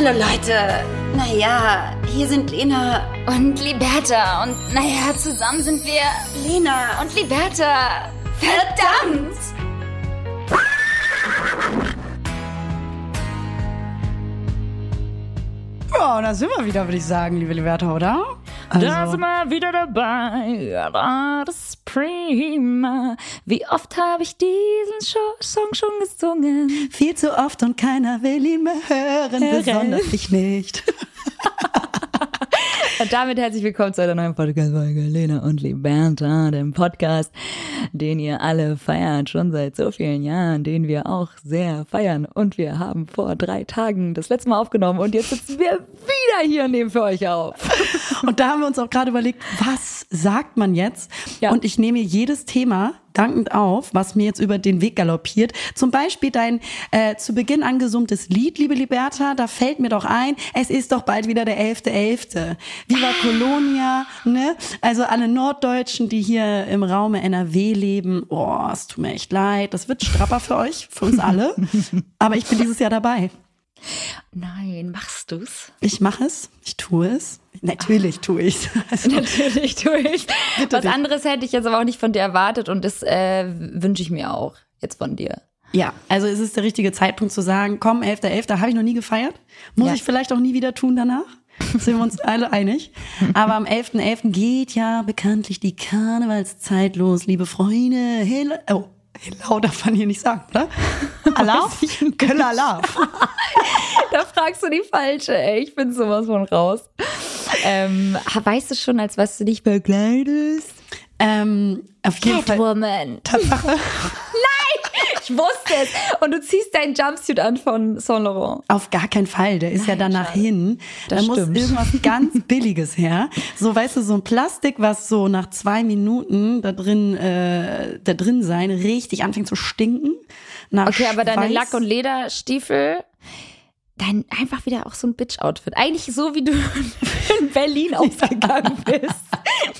Hallo Leute. Naja, hier sind Lena und Liberta. Und naja, zusammen sind wir Lena und Liberta. Verdammt! Ja, da sind wir wieder, würde ich sagen, liebe Liberta, oder? Also. Da sind wir wieder dabei. Das ist prima. Wie oft habe ich diesen Song schon gesungen? Viel zu oft und keiner will ihn mehr hören, hören. besonders ich nicht. Und damit herzlich willkommen zu einer neuen Podcast-Folge Lena und Liberta, dem Podcast, den ihr alle feiert, schon seit so vielen Jahren, den wir auch sehr feiern. Und wir haben vor drei Tagen das letzte Mal aufgenommen und jetzt sitzen wir wieder hier und nehmen für euch auf. Und da haben wir uns auch gerade überlegt, was sagt man jetzt? Ja. Und ich nehme jedes Thema dankend auf, was mir jetzt über den Weg galoppiert. Zum Beispiel dein äh, zu Beginn angesummtes Lied, liebe Liberta, da fällt mir doch ein, es ist doch bald wieder der 11.11. .11. Viva Colonia, ne? Also alle Norddeutschen, die hier im Raum NRW leben, oh, es tut mir echt leid. Das wird strapper für euch, für uns alle. Aber ich bin dieses Jahr dabei. Nein, machst du's? Ich mache es, ich tue es. Natürlich tue ich also, Natürlich tue ich Was anderes hätte ich jetzt aber auch nicht von dir erwartet und das äh, wünsche ich mir auch jetzt von dir. Ja, also ist es der richtige Zeitpunkt zu sagen, komm, 11.11., .11., habe ich noch nie gefeiert. Muss ja. ich vielleicht auch nie wieder tun danach? Sind wir uns alle einig? Aber am 11.11. .11. geht ja bekanntlich die Karnevalszeit los, liebe Freunde. Hey, oh, Hello darf man hier nicht sagen, oder? Alaf? Köller Alaf. da fragst du die falsche, ey. Ich bin sowas von raus. Ähm, weißt du schon, als was du dich bekleidest? Ähm, auf jeden Catwoman. Fall. Tatsache. Ich wusste es. Und du ziehst deinen Jumpsuit an von Saint Laurent. Auf gar keinen Fall. Der ist Nein, ja danach schade. hin. Das da stimmt. muss irgendwas ganz Billiges her. So, weißt du, so ein Plastik, was so nach zwei Minuten da drin, äh, da drin sein, richtig anfängt zu stinken. okay, aber deine Lack- und Lederstiefel dein einfach wieder auch so ein Bitch-Outfit. Eigentlich so, wie du in Berlin ausgegangen bist.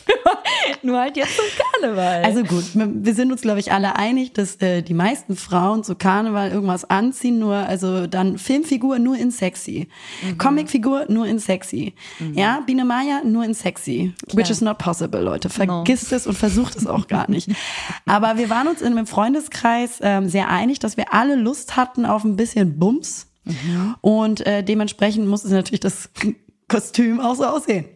nur, nur, halt jetzt zum Karneval. Also gut, wir sind uns, glaube ich, alle einig, dass äh, die meisten Frauen zu Karneval irgendwas anziehen, nur, also dann Filmfigur nur in sexy. Mhm. Comicfigur nur in sexy. Mhm. Ja, Biene Maya nur in sexy. Klar. Which is not possible, Leute. Vergisst no. es und versucht es auch gar nicht. Aber wir waren uns in einem Freundeskreis ähm, sehr einig, dass wir alle Lust hatten auf ein bisschen Bums Mhm. Und äh, dementsprechend muss es natürlich das Kostüm auch so aussehen.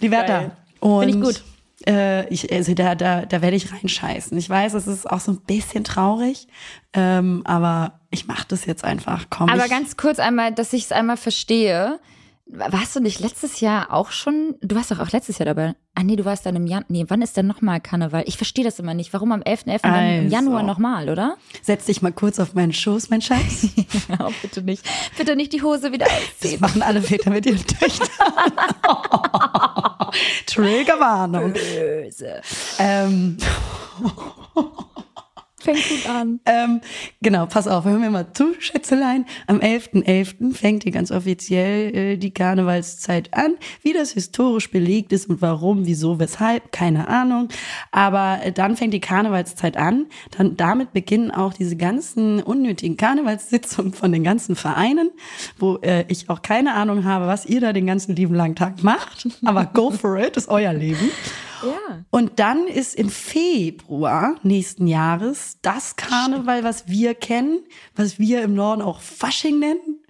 Liberta. Finde ich gut. Äh, ich, also da, da, da werde ich reinscheißen. Ich weiß, es ist auch so ein bisschen traurig, ähm, aber ich mache das jetzt einfach. Komm, aber ganz kurz einmal, dass ich es einmal verstehe. Warst du nicht letztes Jahr auch schon? Du warst doch auch letztes Jahr dabei. Ah nee, du warst dann im Januar. Nee, wann ist denn nochmal Karneval? Ich verstehe das immer nicht. Warum am 11.11. Also. im Januar nochmal, oder? Setz dich mal kurz auf meinen Schoß, mein Schatz. ja, bitte nicht. Bitte nicht die Hose wieder ausziehen. Das machen alle Väter mit ihren Töchtern. Triggerwarnung. Böse. Ähm fängt gut an. Ähm, genau, pass auf, hören wir mal zu, Schätzelein. Am 11.11. .11. fängt hier ganz offiziell äh, die Karnevalszeit an. Wie das historisch belegt ist und warum, wieso, weshalb, keine Ahnung. Aber äh, dann fängt die Karnevalszeit an. Dann damit beginnen auch diese ganzen unnötigen Karnevalssitzungen von den ganzen Vereinen, wo äh, ich auch keine Ahnung habe, was ihr da den ganzen lieben langen Tag macht. Aber go for it, ist euer Leben. Ja. Und dann ist im Februar nächsten Jahres das Karneval, was wir kennen, was wir im Norden auch Fasching nennen.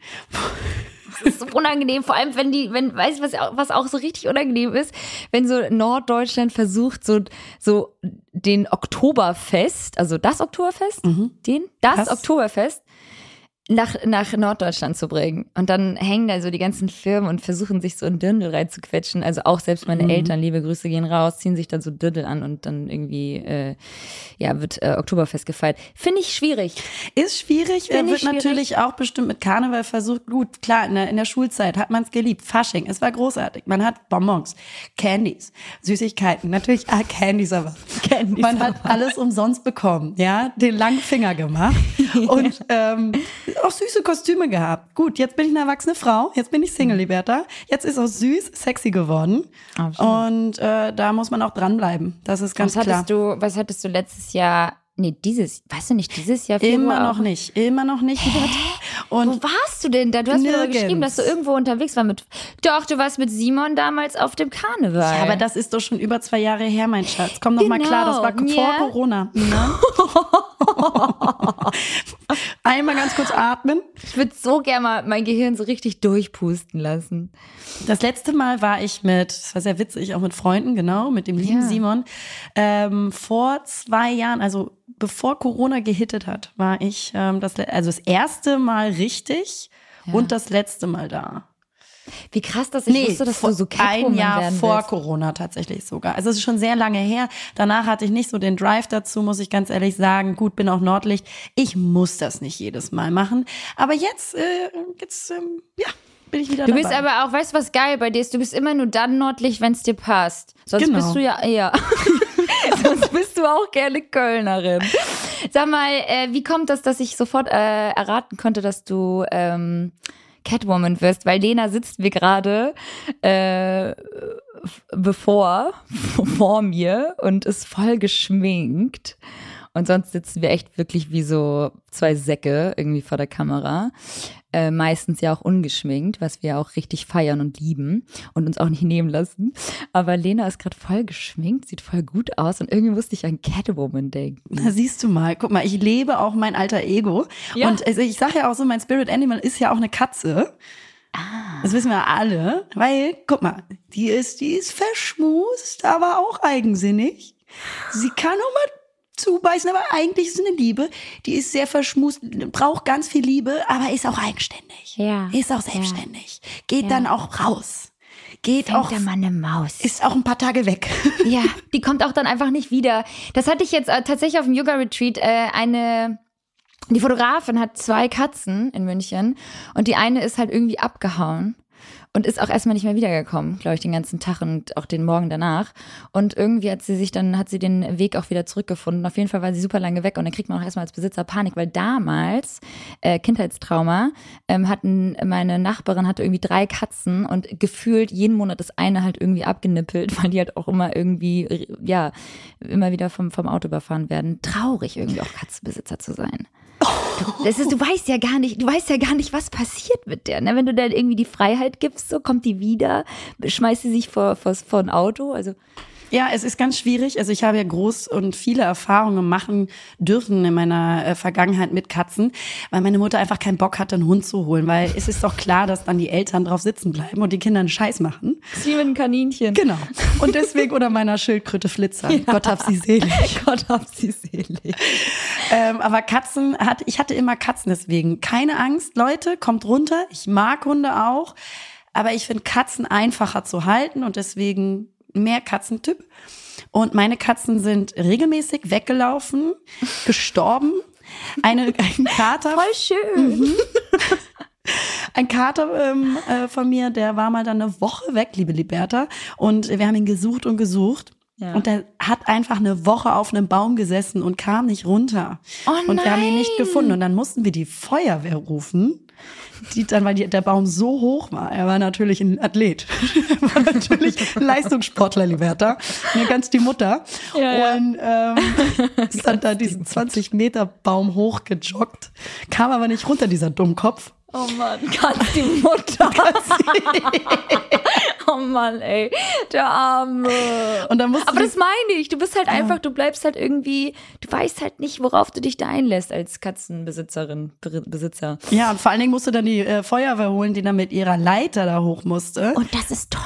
Das ist so unangenehm, vor allem wenn die, wenn, weißt du, was, was auch so richtig unangenehm ist, wenn so Norddeutschland versucht, so, so den Oktoberfest, also das Oktoberfest, mhm. den, das, das Oktoberfest, nach, nach Norddeutschland zu bringen. Und dann hängen da so die ganzen Firmen und versuchen sich so ein Dirndl reinzuquetschen. Also auch selbst meine mhm. Eltern, liebe Grüße gehen raus, ziehen sich dann so Dirndl an und dann irgendwie, äh, ja, wird äh, Oktoberfest gefeiert. Finde ich schwierig. Ist schwierig, Find wird schwierig. natürlich auch bestimmt mit Karneval versucht. Gut, klar, in der, in der Schulzeit hat man es geliebt. Fasching, es war großartig. Man hat Bonbons, Candies, Süßigkeiten, natürlich ah, Candies aber. Candies man hat alles umsonst bekommen, ja, den langen Finger gemacht. und ähm, auch süße Kostüme gehabt. Gut, jetzt bin ich eine erwachsene Frau, jetzt bin ich Single, Liberta. Jetzt ist auch süß, sexy geworden. Absolut. Und äh, da muss man auch dranbleiben. Das ist ganz was klar. Hattest du, was hattest du letztes Jahr Nee, dieses, weißt du nicht, dieses Jahr Februar Immer noch auch? nicht, immer noch nicht. Und Wo warst du denn da? Du hast mir Nirgends. geschrieben, dass du irgendwo unterwegs warst mit. Doch, du warst mit Simon damals auf dem Karneval. Ja, aber das ist doch schon über zwei Jahre her, mein Schatz. Komm doch mal Genau, klar, das war vor ja. Corona. Ne? Einmal ganz kurz atmen. ich würde so gerne mal mein Gehirn so richtig durchpusten lassen. Das letzte Mal war ich mit, das war sehr witzig, auch mit Freunden, genau, mit dem lieben Ja. Simon. Ähm, vor zwei Jahren, also bevor Corona gehittet hat, war ich ähm, das, also das erste Mal richtig und das letzte Mal da. Wie krass, dass ich wusste, dass vor- du so ein Catwoman Jahr werden vor willst. Corona tatsächlich sogar. Also es ist schon sehr lange her. Danach hatte ich nicht so den Drive dazu, muss ich ganz ehrlich sagen. Gut, bin auch Nordlicht. Ich muss das nicht jedes Mal machen. Aber jetzt, äh, jetzt, ähm, ja, bin ich wieder Du dabei. bist aber auch, weißt du, was geil bei dir ist? Du bist immer nur dann nordlich, wenn es dir passt. Sonst Genau. bist du ja eher. Sonst bist du auch gerne Kölnerin. Sag mal, äh, wie kommt das, dass ich sofort äh, erraten konnte, dass du ähm, Catwoman wirst? Weil Lena sitzt mir gerade äh, bevor, vor mir und ist voll geschminkt. Und sonst sitzen wir echt wirklich wie so zwei Säcke irgendwie vor der Kamera. Äh, meistens ja auch ungeschminkt, was wir auch richtig feiern und lieben und uns auch nicht nehmen lassen. Aber Lena ist gerade voll geschminkt, sieht voll gut aus und irgendwie musste ich an Catwoman denken. Na, siehst du mal, guck mal, ich lebe auch mein alter Ego. Ja. Und also ich sage ja auch so, mein Spirit Animal ist ja auch eine Katze. Das wissen wir alle, weil, guck mal, die ist, die ist verschmust, aber auch eigensinnig. Sie kann auch mal zubeißen, aber eigentlich ist sie eine Liebe. Die ist sehr verschmust, braucht ganz viel Liebe, aber ist auch eigenständig. Ja. Ist auch selbstständig. Geht Ja. dann auch raus. Geht Fängt auch, der Mann eine Maus. ist auch ein paar Tage weg. Ja, die kommt auch dann einfach nicht wieder. Das hatte ich jetzt äh, tatsächlich auf dem Yoga-Retreat. Äh, eine, die Fotografin hat zwei Katzen in München und die eine ist halt irgendwie abgehauen und ist auch erstmal nicht mehr wiedergekommen, glaube ich, den ganzen Tag und auch den Morgen danach. Und irgendwie hat sie sich dann, hat sie den Weg auch wieder zurückgefunden. Auf jeden Fall war sie super lange weg und dann kriegt man auch erstmal als Besitzer Panik, weil damals, äh, Kindheitstrauma, ähm, hatten meine Nachbarin hatte irgendwie drei Katzen und gefühlt jeden Monat ist eine halt irgendwie abgenippelt, weil die halt auch immer irgendwie, ja, immer wieder vom, vom Auto überfahren werden. Traurig irgendwie auch Katzenbesitzer zu sein. Das ist, du weißt ja gar nicht, du weißt ja gar nicht, was passiert mit der. Ne? Wenn du dann irgendwie die Freiheit gibst, so kommt die wieder, schmeißt sie sich vor, vor, vor ein Auto. Also Ja, es ist ganz schwierig. Also ich habe ja groß und viele Erfahrungen machen dürfen in meiner äh, Vergangenheit mit Katzen, weil meine Mutter einfach keinen Bock hatte, einen Hund zu holen, weil es ist doch klar, dass dann die Eltern drauf sitzen bleiben und die Kinder einen Scheiß machen. wie mit einem Kaninchen. Genau. Und deswegen oder meiner Schildkröte Flitzer. Gott hab sie selig. Gott hab sie selig. Ähm, aber Katzen hat, ich hatte immer Katzen deswegen. Keine Angst, Leute, kommt runter. Ich mag Hunde auch. Aber ich finde Katzen einfacher zu halten und deswegen mehr Katzentyp. Und meine Katzen sind regelmäßig weggelaufen, gestorben. Eine, ein Kater, Voll schön. ein Kater ähm, äh, von mir, der war mal dann eine Woche weg, liebe Liberta. Und wir haben ihn gesucht und gesucht. Ja. Und der hat einfach eine Woche auf einem Baum gesessen und kam nicht runter. Oh und wir haben ihn nicht gefunden. Und dann mussten wir die Feuerwehr rufen. Die dann, weil die, der Baum so hoch war. Er war natürlich ein Athlet. er war natürlich Leistungssportler, Liberta. Mir ganz die Mutter. Ja, ja. Und ähm, ist dann da diesen 20 Meter Baum hochgejoggt. Kam aber nicht runter, dieser Dummkopf. Oh Mann, ganz die Mutter. oh Mann, ey, der Arme. Und dann musste Aber das meine ich. Du bist halt einfach, du bleibst halt irgendwie, du weißt halt nicht, worauf du dich da einlässt als Katzenbesitzerin, Be- Besitzer. Ja, und vor allen Dingen musste dann die äh, Feuerwehr holen, die dann mit ihrer Leiter da hoch musste. Und das ist teuer.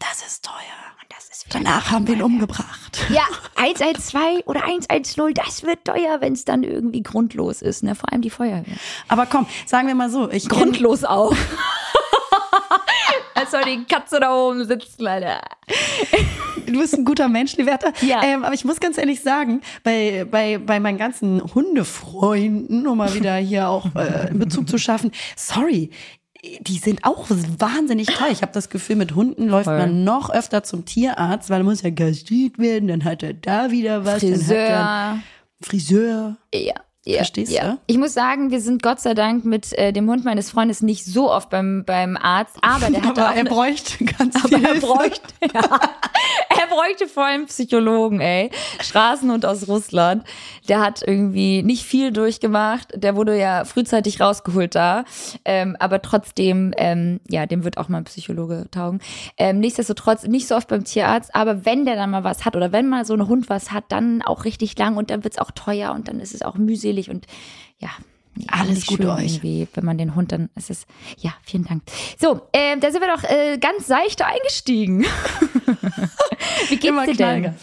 das ist teuer. Und das ist wieder Danach haben wir ihn umgebracht. Ja, 112 oder 110, das wird teuer, wenn es dann irgendwie grundlos ist, ne? Vor allem die Feuerwehr. Aber komm, sagen wir mal so, ich Grundlos auch. Als soll die Katze da oben sitzen, Alter. du bist ein guter Mensch, Liberta. Ja. Ähm, aber ich muss ganz ehrlich sagen, bei, bei, bei meinen ganzen Hundefreunden, um mal wieder hier auch äh, einen Bezug zu schaffen, sorry, die sind auch wahnsinnig teuer. Ich habe das Gefühl, mit Hunden läuft Voll. man noch öfter zum Tierarzt, weil er muss ja gastriert werden, dann hat er da wieder was. Dann hat er Friseur. Friseur. Ja. Ja, Verstehst ja. du? Ich muss sagen, wir sind Gott sei Dank mit äh, dem Hund meines Freundes nicht so oft beim, beim Arzt, aber der hat Aber auch er bräuchte ganz aber viel er bräuchte, ja, er bräuchte vor allem Psychologen, ey. Straßenhund aus Russland. Der hat irgendwie nicht viel durchgemacht. Der wurde ja frühzeitig rausgeholt da. Ähm, aber trotzdem, ähm, ja, dem wird auch mal ein Psychologe taugen. Ähm, nichtsdestotrotz nicht so oft beim Tierarzt. Aber wenn der dann mal was hat oder wenn mal so ein Hund was hat, dann auch richtig lang und dann wird's auch teuer und dann ist es auch mühselig und ja, Alles schön euch. Wenn man den Hund dann, es ist, ja, vielen Dank. So, äh, da sind wir doch äh, ganz seicht eingestiegen. Wie geht's Immer dir denn? knalliger.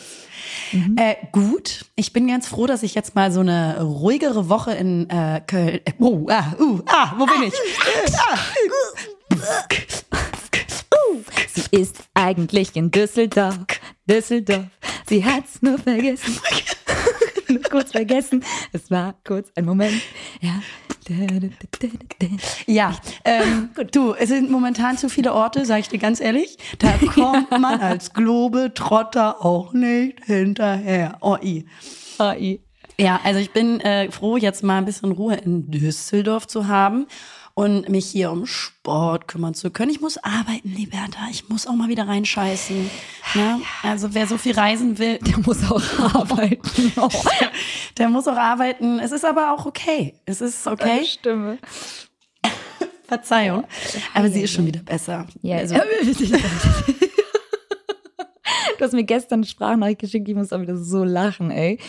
Äh, gut. Ich bin ganz froh, dass ich jetzt mal so eine ruhigere Woche in äh, Köln. Äh, oh, ah, uh, ah, wo bin ich? Äh, ah, Sie ist eigentlich in Düsseldorf, Düsseldorf. Sie hat's nur vergessen. nur kurz vergessen. Es war kurz ein Moment. Ja. Ja, ähm, du, es sind momentan zu viele Orte, sag ich dir ganz ehrlich. Da kommt man als Globetrotter auch nicht hinterher. Oh, i. AI. Ja, also ich bin äh, froh, jetzt mal ein bisschen Ruhe in Düsseldorf zu haben und mich hier um Sport kümmern zu können. Ich muss arbeiten, Liberta. Ich muss auch mal wieder reinscheißen. Ne? Also wer so viel reisen will, Der muss auch arbeiten. Oh, der muss auch arbeiten. Es ist aber auch okay. Es ist okay. Stimme. Verzeihung. Aber sie ist schon wieder besser. Ja, also. Du hast mir gestern eine Sprachnachricht geschickt, ich muss auch wieder so lachen, ey.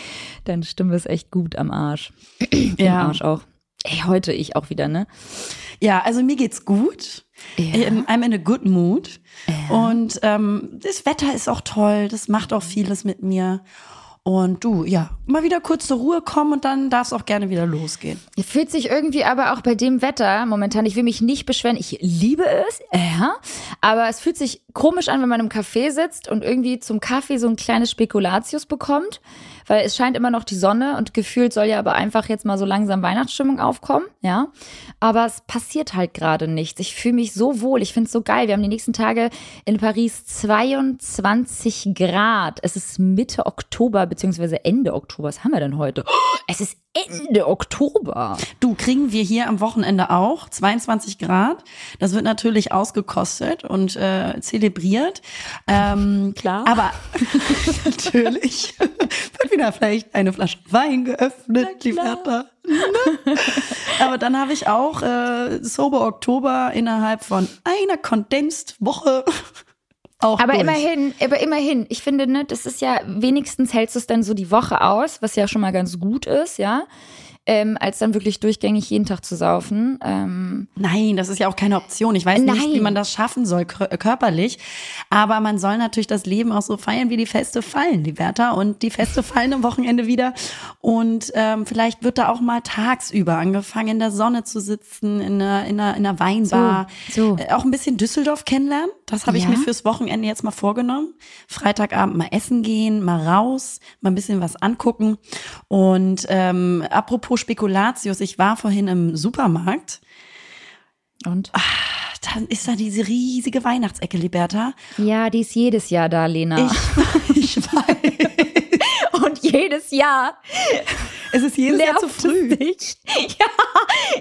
Deine Stimme ist echt gut am Arsch. Im Ja. Arsch auch. Ey, heute ich auch wieder, ne? Ja, also mir geht's gut. Ja. Ähm, I'm in a good mood. Und ähm, das Wetter ist auch toll. Das macht auch vieles mit mir. Und du, ja, mal wieder kurz zur Ruhe kommen und dann darf es auch gerne wieder losgehen. Fühlt sich irgendwie aber auch bei dem Wetter momentan, ich will mich nicht beschweren, ich liebe es, ja, aber es fühlt sich komisch an, wenn man im Café sitzt und irgendwie zum Kaffee so ein kleines Spekulatius bekommt, weil es scheint immer noch die Sonne und gefühlt soll ja aber einfach jetzt mal so langsam Weihnachtsstimmung aufkommen, ja, aber es passiert halt gerade nichts. Ich fühle mich so wohl, ich finde es so geil. Wir haben die nächsten Tage in Paris 22 Grad. Es ist Mitte Oktober beziehungsweise Ende Oktober. Was haben wir denn heute? Es ist Ende Oktober. Du, kriegen wir hier am Wochenende auch 22 Grad. Das wird natürlich ausgekostet und äh, zelebriert. Ähm, Klar. Aber natürlich wieder vielleicht eine Flasche Wein geöffnet, die Wärter. Aber dann habe ich auch äh, Sober Oktober innerhalb von einer Condensed-Woche auch Aber durch. immerhin, aber immerhin, ich finde, ne, das ist ja, wenigstens hältst du es dann so die Woche aus, was ja schon mal ganz gut ist, ja. Ähm, als dann wirklich durchgängig jeden Tag zu saufen. Ähm, Nein, das ist ja auch keine Option. Ich weiß nicht, Nein. wie man das schaffen soll kör- körperlich. Aber man soll natürlich das Leben auch so feiern, wie die Feste fallen, die Wärter. Und die Feste fallen am Wochenende wieder. Und ähm, vielleicht wird da auch mal tagsüber angefangen, in der Sonne zu sitzen, in einer, in einer, in einer Weinbar. So, so. Äh, auch ein bisschen Düsseldorf kennenlernen. Das habe ich Ja. mir fürs Wochenende jetzt mal vorgenommen. Freitagabend mal essen gehen, mal raus, mal ein bisschen was angucken. Und ähm, apropos Spekulatius, ich war vorhin im Supermarkt. und? Dann ist da diese riesige Weihnachtsecke, Liberta. Ja, die ist jedes Jahr da, Lena. Ich, ich weiß. Jedes Jahr Es ist jedes Jahr zu früh. Ja,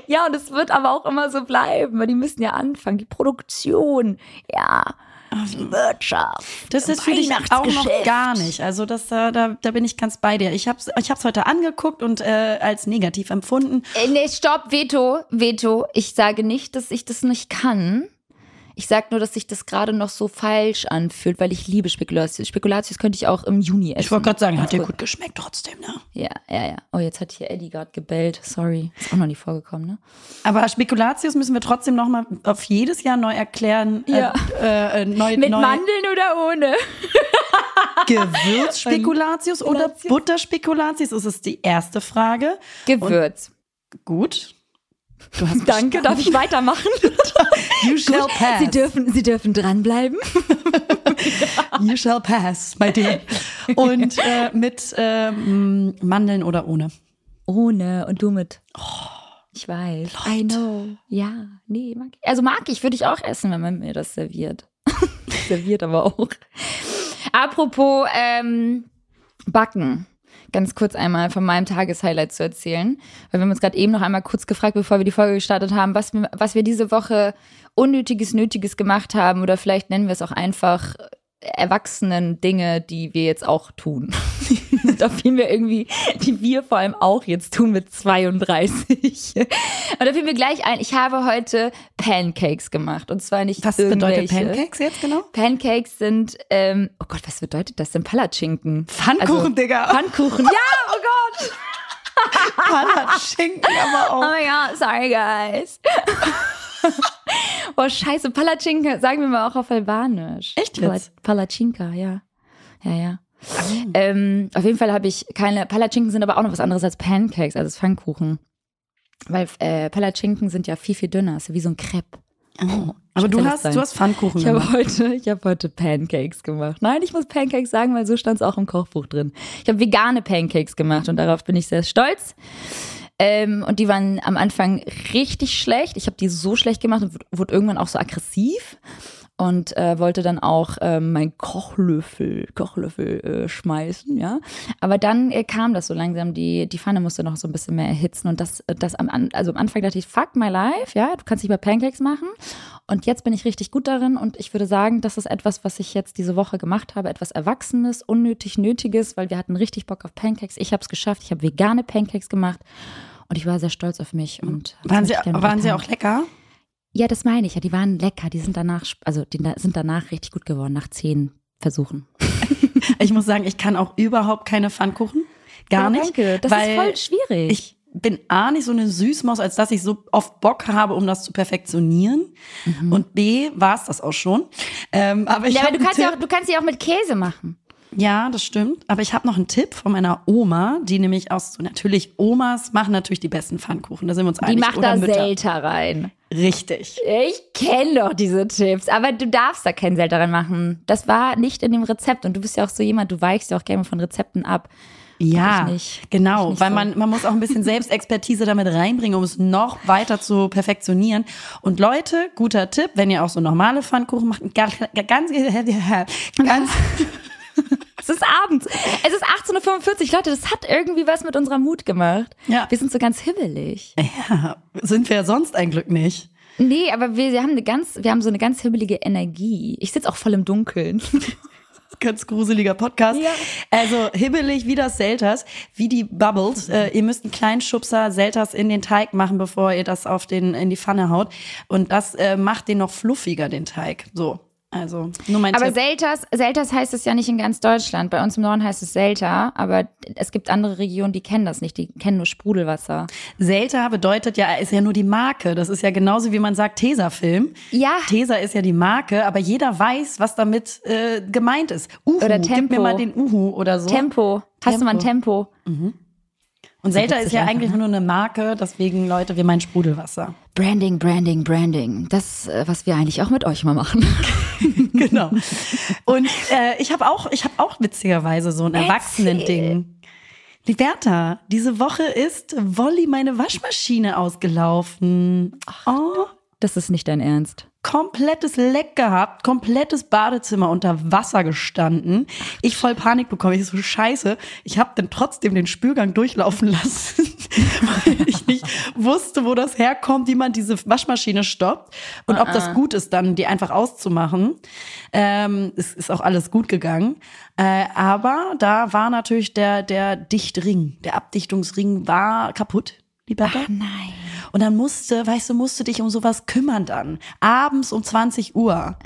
ja, und es wird aber auch immer so bleiben, weil die müssen ja anfangen, die Produktion, ja, die Wirtschaft. Das ist für dich auch noch gar nicht. Also das, da, da, da bin ich ganz bei dir. Ich habe es ich hab's heute angeguckt und äh, als negativ empfunden. Äh, Nee, stopp, Veto, Veto. Ich sage nicht, dass ich das nicht kann. Ich sage nur, dass sich das gerade noch so falsch anfühlt, weil ich liebe Spekulatius. Spekulatius könnte ich auch im Juni essen. Ich wollte gerade sagen, hat dir gut geschmeckt trotzdem, ne? Ja, ja, ja. Oh, jetzt hat hier Eddie gerade gebellt. Sorry. Ist auch noch nie vorgekommen, ne? Aber Spekulatius müssen wir trotzdem noch mal auf jedes Jahr neu erklären. Ja. Äh, äh, neu, Mit neu Mandeln oder ohne? Gewürzspekulatius oder Spekulatius? Butterspekulatius? Das ist die erste Frage. Gewürz. Gut. Du hast Danke, darf ich weitermachen? You shall pass. Sie dürfen, Sie dürfen dranbleiben. You shall pass, my dear. Und äh, mit ähm, Mandeln oder ohne? Ohne und du mit. ich weiß. I know. Ja, nee, mag ich. Also mag ich, würde ich auch essen, wenn man mir das serviert. serviert aber auch. Apropos ähm, Backen. Ganz kurz einmal von meinem Tageshighlight zu erzählen. Weil wir haben uns gerade eben noch einmal kurz gefragt, bevor wir die Folge gestartet haben, was wir, was wir diese Woche Unnötiges, Nötiges gemacht haben. Oder vielleicht nennen wir es auch einfach erwachsenen Dinge, die wir jetzt auch tun. da fiel mir irgendwie, die wir vor allem auch jetzt tun mit 32. Und da fiel mir gleich ein, ich habe heute Pancakes gemacht. Und zwar nicht Was bedeutet Pancakes jetzt genau? Pancakes sind, ähm, oh Gott, was bedeutet das denn? Palatschinken. Pfannkuchen, Digga. Pfannkuchen. Ja, oh Gott. Palatschinken aber Oh auch. my God, sorry guys. Boah, scheiße, Palatschinken sagen wir mal auch auf Albanisch. Echt jetzt? Pala- Palatschinka, ja. Ja, ja. Ähm, auf jeden Fall habe ich keine, Palatschinken sind aber auch noch was anderes als Pancakes, also Pfannkuchen. Weil äh, Palatschinken sind ja viel, viel dünner, ist ja wie so ein Crepe. Oh. Aber du hast, sein. du hast Pfannkuchen Ich habe gemacht. heute, ich habe heute Pancakes gemacht. Nein, ich muss Pancakes sagen, weil so stand es auch im Kochbuch drin. Ich habe vegane Pancakes gemacht und darauf bin ich sehr stolz. Ähm, und die waren am Anfang richtig schlecht. Ich habe die so schlecht gemacht und wurde irgendwann auch so aggressiv und äh, wollte dann auch ähm, mein Kochlöffel, Kochlöffel äh, schmeißen, ja. Aber dann äh, kam das so langsam. Die die Pfanne musste noch so ein bisschen mehr erhitzen und das das am also am Anfang dachte ich fuck my life, ja. Du kannst nicht mehr Pancakes machen. Und jetzt bin ich richtig gut darin und ich würde sagen, das ist etwas, was ich jetzt diese Woche gemacht habe, etwas Erwachsenes, unnötig Nötiges, weil wir hatten richtig Bock auf Pancakes. Ich habe es geschafft. Ich habe vegane Pancakes gemacht und ich war sehr stolz auf mich. Und Waren das sie, waren sie auch lecker? Ja, das meine ich ja. Die waren lecker. Die sind danach, also die sind danach richtig gut geworden, nach zehn Versuchen. Ich muss sagen, ich kann auch überhaupt keine Pfannkuchen. Gar Ja, nicht. danke. Das weil ist voll schwierig. Ich bin A, nicht so eine Süßmaus, als dass ich so oft Bock habe, um das zu perfektionieren. Und B, war es das auch schon. Ähm, aber ich ja, aber du kannst ja auch, du kannst sie auch mit Käse machen. Ja, das stimmt. Aber ich habe noch einen Tipp von meiner Oma, die nämlich aus so natürlich Omas machen natürlich die besten Pfannkuchen. Da sind wir uns Die einig. macht Oder da Mütter. Selter rein. Richtig. Ich kenne doch diese Tipps, aber du darfst da keinen Selter rein machen. Das war nicht in dem Rezept und du bist ja auch so jemand, du weichst ja auch gerne von Rezepten ab. Ja, genau, weil so. man, man muss auch ein bisschen Selbstexpertise damit reinbringen, um es noch weiter zu perfektionieren. Und Leute, guter Tipp, wenn ihr auch so normale Pfannkuchen macht, ganz, ganz, ganz Es ist abends. Es ist 18.45 Uhr. Leute, das hat irgendwie was mit unserer Mut gemacht. Ja. Wir sind so ganz hibbelig. ja, sind wir sonst ein Glück nicht. Nee, aber wir, wir haben eine ganz, wir haben so eine ganz hibbelige Energie. Ich sitze auch voll im Dunkeln. Ganz gruseliger Podcast. Ja. Also hibbelig wie das Selters, wie die Bubbles. Äh, ihr müsst einen kleinen Schubser Selters in den Teig machen, bevor ihr das auf den in die Pfanne haut. Und das äh, macht den noch fluffiger, den Teig. So, also nur mein Aber Tipp. Selters, Selters heißt es ja nicht in ganz Deutschland. Bei uns im Norden heißt es Selter, aber es gibt andere Regionen, die kennen das nicht. Die kennen nur Sprudelwasser. Selter bedeutet ja, ist ja nur die Marke. Das ist ja genauso wie man sagt Tesafilm. Ja. Tesa ist ja die Marke, aber jeder weiß, was damit äh, gemeint ist. Uhu, Oder gib mir Tempo. mal den Uhu oder so. Tempo. Hast du mal ein Tempo? Und witzig ist ja einfach, eigentlich ne? nur eine Marke, deswegen Leute, wir meinen Sprudelwasser. Branding, Branding, Branding. Das, äh, was wir eigentlich auch mit euch mal machen. genau. Und äh, ich habe auch, ich habe auch witzigerweise so ein Erwachsenen-Ding. Liberta, diese Woche ist Wolli meine Waschmaschine ausgelaufen. Oh, Das ist nicht dein Ernst. Komplettes Leck gehabt, komplettes Badezimmer unter Wasser gestanden. Ich voll Panik bekommen. Ich so scheiße. Ich habe dann trotzdem den Spülgang durchlaufen lassen, weil ich nicht wusste, wo das herkommt, wie man diese Waschmaschine stoppt und ob das gut ist, dann die einfach auszumachen. Ähm, es ist auch alles gut gegangen. Äh, aber da war natürlich der, der Dichtring, der Abdichtungsring war kaputt. Liberta. Nein. Und dann musste, weißt du, musste dich um sowas kümmern dann. Abends um 20 Uhr.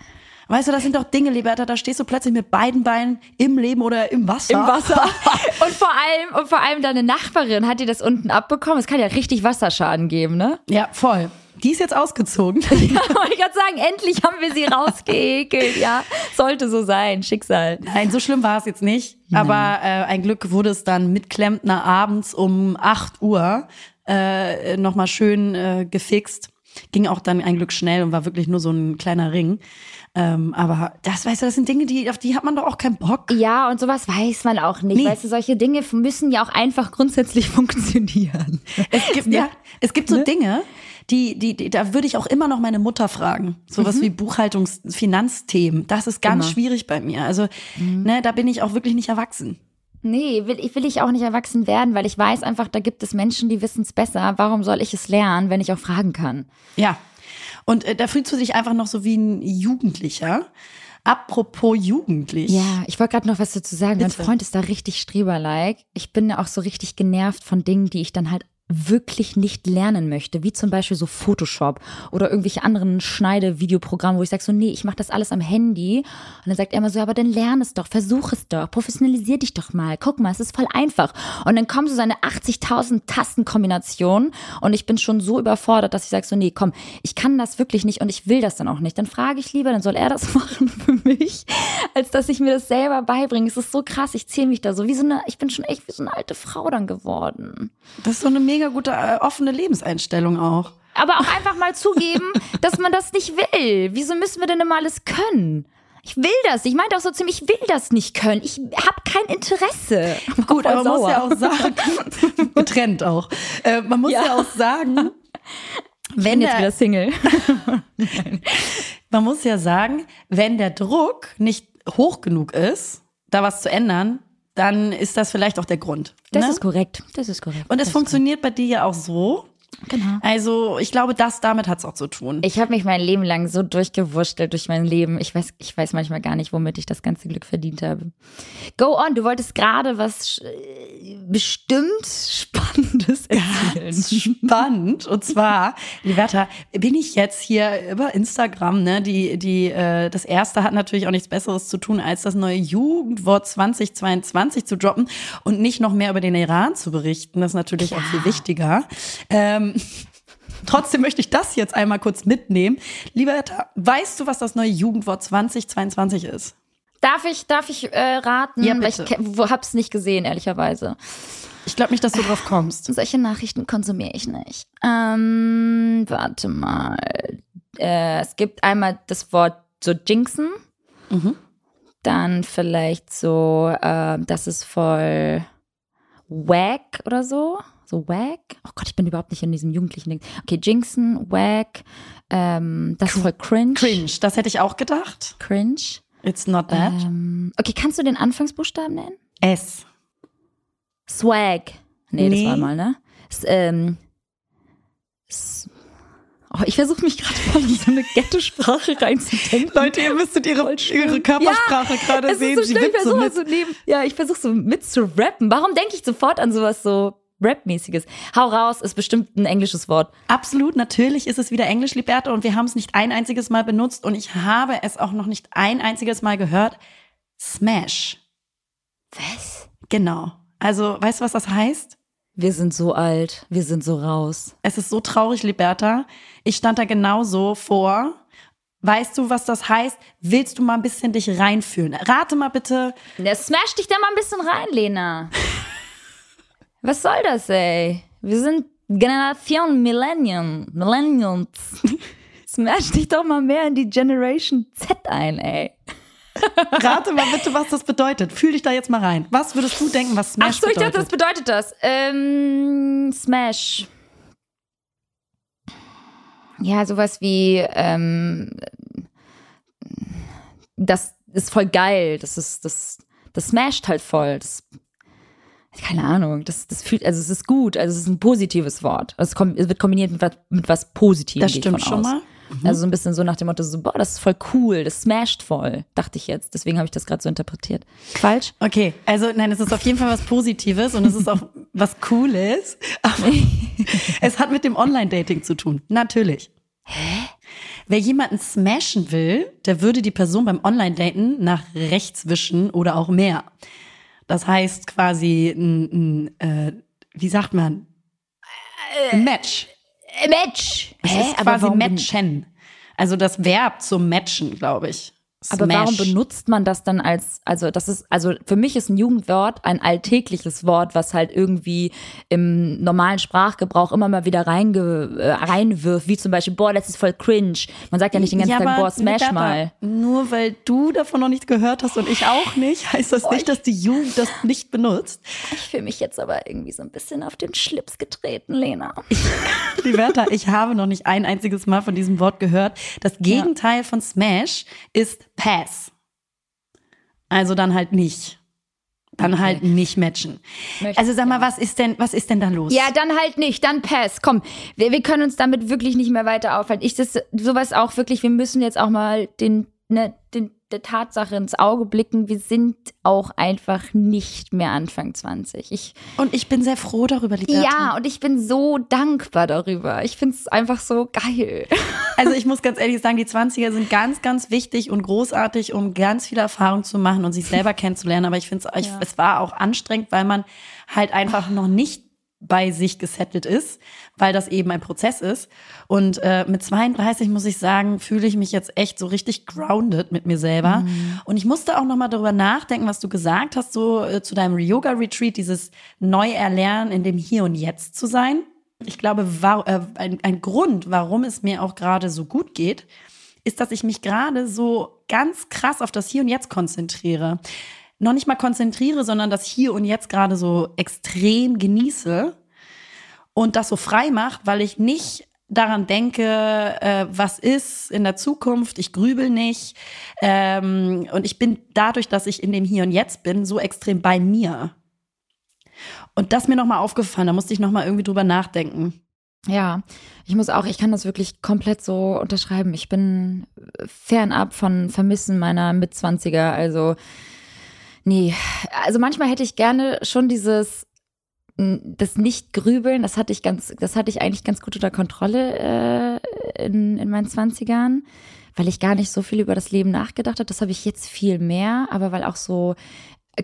Weißt du, das sind doch Dinge, Liberta, da stehst du plötzlich mit beiden Beinen im Leben oder im Wasser. Im Wasser. und vor allem, und vor allem deine Nachbarin hat dir das unten abbekommen. Es kann ja richtig Wasserschaden geben, ne? ja, voll. Die ist jetzt ausgezogen. Wollte ich gerade sagen, endlich haben wir sie rausgeekelt, ja. Sollte so sein, Schicksal. Nein, so schlimm war es jetzt nicht. Aber äh, ein Glück wurde es dann mit Klempner abends um 8 Uhr äh, nochmal schön äh, gefixt. Ging auch dann ein Glück schnell und war wirklich nur so ein kleiner Ring. Ähm, aber das, weißt du, das sind Dinge, die, auf die hat man doch auch keinen Bock. Ja, und sowas weiß man auch nicht. Nee. Weißt du, solche Dinge müssen ja auch einfach grundsätzlich funktionieren. Es gibt, ja, es gibt so Ne? Dinge, die, die, die, da würde ich auch immer noch meine Mutter fragen. Sowas wie Buchhaltungs-, Finanzthemen. Das ist ganz Immer. schwierig bei mir. Also, ne, da bin ich auch wirklich nicht erwachsen. Nee, will, ich will ich auch nicht erwachsen werden, weil ich weiß einfach, da gibt es Menschen, die wissen es besser. Warum soll ich es lernen, wenn ich auch fragen kann? Ja. Und äh, da fühlst du dich einfach noch so wie ein Jugendlicher. Apropos jugendlich. Ja, ich wollte gerade noch was dazu sagen. Mein Bitte. Freund ist da richtig streberlike. Ich bin ja auch so richtig genervt von Dingen, die ich dann halt wirklich nicht lernen möchte, wie zum Beispiel so Photoshop oder irgendwelche anderen Schneide-Videoprogramme, wo ich sage so, nee, ich mache das alles am Handy. Und dann sagt er immer so, aber dann lern es doch, versuch es doch, professionalisier dich doch mal, guck mal, es ist voll einfach. Und dann kommen so seine 80.000 Tastenkombinationen und ich bin schon so überfordert, dass ich sage so, nee, komm, ich kann das wirklich nicht und ich will das dann auch nicht. Dann frage ich lieber, dann soll er das machen für mich, als dass ich mir das selber beibringe. Es ist so krass, ich zähle mich da so wie so eine, ich bin schon echt wie so eine alte Frau dann geworden. Das ist so eine mega gute äh, offene Lebenseinstellung auch. Aber auch einfach mal zugeben, dass man das nicht will. Wieso müssen wir denn immer alles können? Ich will das. Ich meinte auch so ziemlich, ich will das nicht können. Ich habe kein Interesse. Gut, aber man muss ja auch sagen, getrennt auch. Äh, man muss ja. Ja. auch sagen, wenn jetzt der, wieder Single. man muss ja sagen, wenn der Druck nicht hoch genug ist, da was zu ändern, dann ist das vielleicht auch der Grund. Das ne? ist korrekt. Das ist korrekt. Und es funktioniert bei dir ja auch so. Genau. Also ich glaube, das damit hat es auch zu tun. Ich habe mich mein Leben lang so durchgewurschtelt durch mein Leben. Ich weiß, ich weiß manchmal gar nicht, womit ich das ganze Glück verdient habe. Go on, du wolltest gerade was äh, bestimmt Spannendes erzählen. spannend. Und zwar, Liberta, bin ich jetzt hier über Instagram, ne? Die, die, äh, das erste hat natürlich auch nichts Besseres zu tun, als das neue Jugendwort 2022 zu droppen und nicht noch mehr über den Iran zu berichten. Das ist natürlich auch viel wichtiger. Ähm, trotzdem möchte ich das jetzt einmal kurz mitnehmen. Liberta, weißt du, was das neue Jugendwort 2022 ist? Darf ich, darf ich äh, raten? Ja, ich bitte. wo- hab's nicht gesehen, ehrlicherweise. Ich glaube nicht, dass du drauf kommst. Solche Nachrichten konsumiere ich nicht. Ähm, warte mal. Äh, es gibt einmal das Wort so jinxen. Mhm. Dann vielleicht so, äh, das ist voll wack oder so. So wack. Oh Gott, ich bin überhaupt nicht in diesem jugendlichen Ding. Okay, jinxen, wack. Ähm, das ist voll cringe. Cringe, das hätte ich auch gedacht. Cringe. It's not that. Ähm, okay, kannst du den Anfangsbuchstaben nennen? S. Swag. Nee, Nee. das war mal, ne? S ähm, s oh, ich versuche mich gerade voll in so eine Ghetto-Sprache reinzudenken. Leute, ihr müsstet ihre, ihre Körpersprache gerade es sehen. ist so schlimm, ich so versuche mit. so neben, ja, ich versuche so mit zu rappen. Warum denke ich sofort an sowas so Rap-mäßiges? Hau raus ist bestimmt ein englisches Wort. Absolut, natürlich ist es wieder Englisch, Liberta, und wir haben es nicht ein einziges Mal benutzt und ich habe es auch noch nicht ein einziges Mal gehört. Smash. Was? Genau. Also, weißt du, was das heißt? Wir sind so alt, wir sind so raus. Es ist so traurig, Liberta. Ich stand da genauso vor. Weißt du, was das heißt? Willst du mal ein bisschen dich reinfühlen? Rate mal bitte. Der smash dich da mal ein bisschen rein, Lena. Was soll das, ey? Wir sind Generation Millennium, Millennials. Smash dich doch mal mehr in die Generation Z ein, ey. Rate mal bitte, was das bedeutet. Fühl dich da jetzt mal rein. Was würdest du denken, was Smash Ach so, ich bedeutet? dachte, das bedeutet das. Ähm, Smash. Ja, sowas wie, ähm, das ist voll geil. Das ist, das, das smasht halt voll. Das, keine Ahnung, das, das fühlt, also es ist gut, also es ist ein positives Wort. Es, kommt, es wird kombiniert mit was, mit was Positivem. Das stimmt schon aus. mal. Also so ein bisschen so nach dem Motto, so, boah, das ist voll cool, das smasht voll, dachte ich jetzt. Deswegen habe ich das gerade so interpretiert. Falsch? Okay, also nein, es ist auf jeden Fall was Positives und es ist auch was Cooles. Aber es hat mit dem Online-Dating zu tun. Natürlich. Hä? Wer jemanden smashen will, der würde die Person beim Online-Daten nach rechts wischen oder auch mehr. Das heißt quasi ein, ein äh, wie sagt man? Ein Match. Äh, Match! Es ist quasi matchen. Also das Verb zum Matchen, glaube ich. Aber Smash. warum benutzt man das dann als, also das ist, also für mich ist ein Jugendwort ein alltägliches Wort, was halt irgendwie im normalen Sprachgebrauch immer mal wieder reinge, äh, reinwirft, wie zum Beispiel, boah, das ist voll cringe. Man sagt ja nicht den ganzen Tag, aber boah, smash Liberta, mal. Nur weil du davon noch nicht gehört hast und ich auch nicht, heißt das nicht, dass die Jugend das nicht benutzt. Ich fühle mich jetzt aber irgendwie so ein bisschen auf den Schlips getreten, Lena. Liberta, ich habe noch nicht ein einziges Mal von diesem Wort gehört. Das Gegenteil von Smash ist Pass. Also dann halt nicht. Dann Okay. halt nicht matchen. Möchte- Also sag mal, was ist denn, was ist denn da los? Ja, dann halt nicht, dann pass. Komm, wir, wir können uns damit wirklich nicht mehr weiter aufhalten. Ich das sowas auch wirklich, wir müssen jetzt auch mal den, ne, den der Tatsache ins Auge blicken, wir sind auch einfach nicht mehr Anfang 20. Ich, und ich bin sehr froh darüber, liebe Ja, und ich bin so dankbar darüber. Ich finde es einfach so geil. Also ich muss ganz ehrlich sagen, die 20er sind ganz, ganz wichtig und großartig, um ganz viel Erfahrung zu machen und sich selber kennenzulernen. Aber ich finde es, ja. es war auch anstrengend, weil man halt einfach noch nicht bei sich gesettelt ist, weil das eben ein Prozess ist. Und äh, mit 32 muss ich sagen, fühle ich mich jetzt echt so richtig grounded mit mir selber. Mhm. Und ich musste auch noch mal darüber nachdenken, was du gesagt hast, so äh, zu deinem Yoga Retreat, dieses Neuerlernen in dem Hier und Jetzt zu sein. Ich glaube, war, äh, ein, ein Grund, warum es mir auch gerade so gut geht, ist, dass ich mich gerade so ganz krass auf das Hier und Jetzt konzentriere noch nicht mal konzentriere, sondern das hier und jetzt gerade so extrem genieße und das so frei macht, weil ich nicht daran denke, äh, was ist in der Zukunft, ich grübel nicht. Ähm, und ich bin dadurch, dass ich in dem Hier und Jetzt bin, so extrem bei mir. Und das mir nochmal aufgefallen, da musste ich nochmal irgendwie drüber nachdenken. Ja, ich muss auch, ich kann das wirklich komplett so unterschreiben. Ich bin fernab von Vermissen meiner Mitzwanziger. Also Nee, also manchmal hätte ich gerne schon dieses das Nicht-Grübeln, das hatte ich ganz, das hatte ich eigentlich ganz gut unter Kontrolle äh, in, in meinen Zwanzigern, weil ich gar nicht so viel über das Leben nachgedacht habe. Das habe ich jetzt viel mehr, aber weil auch so,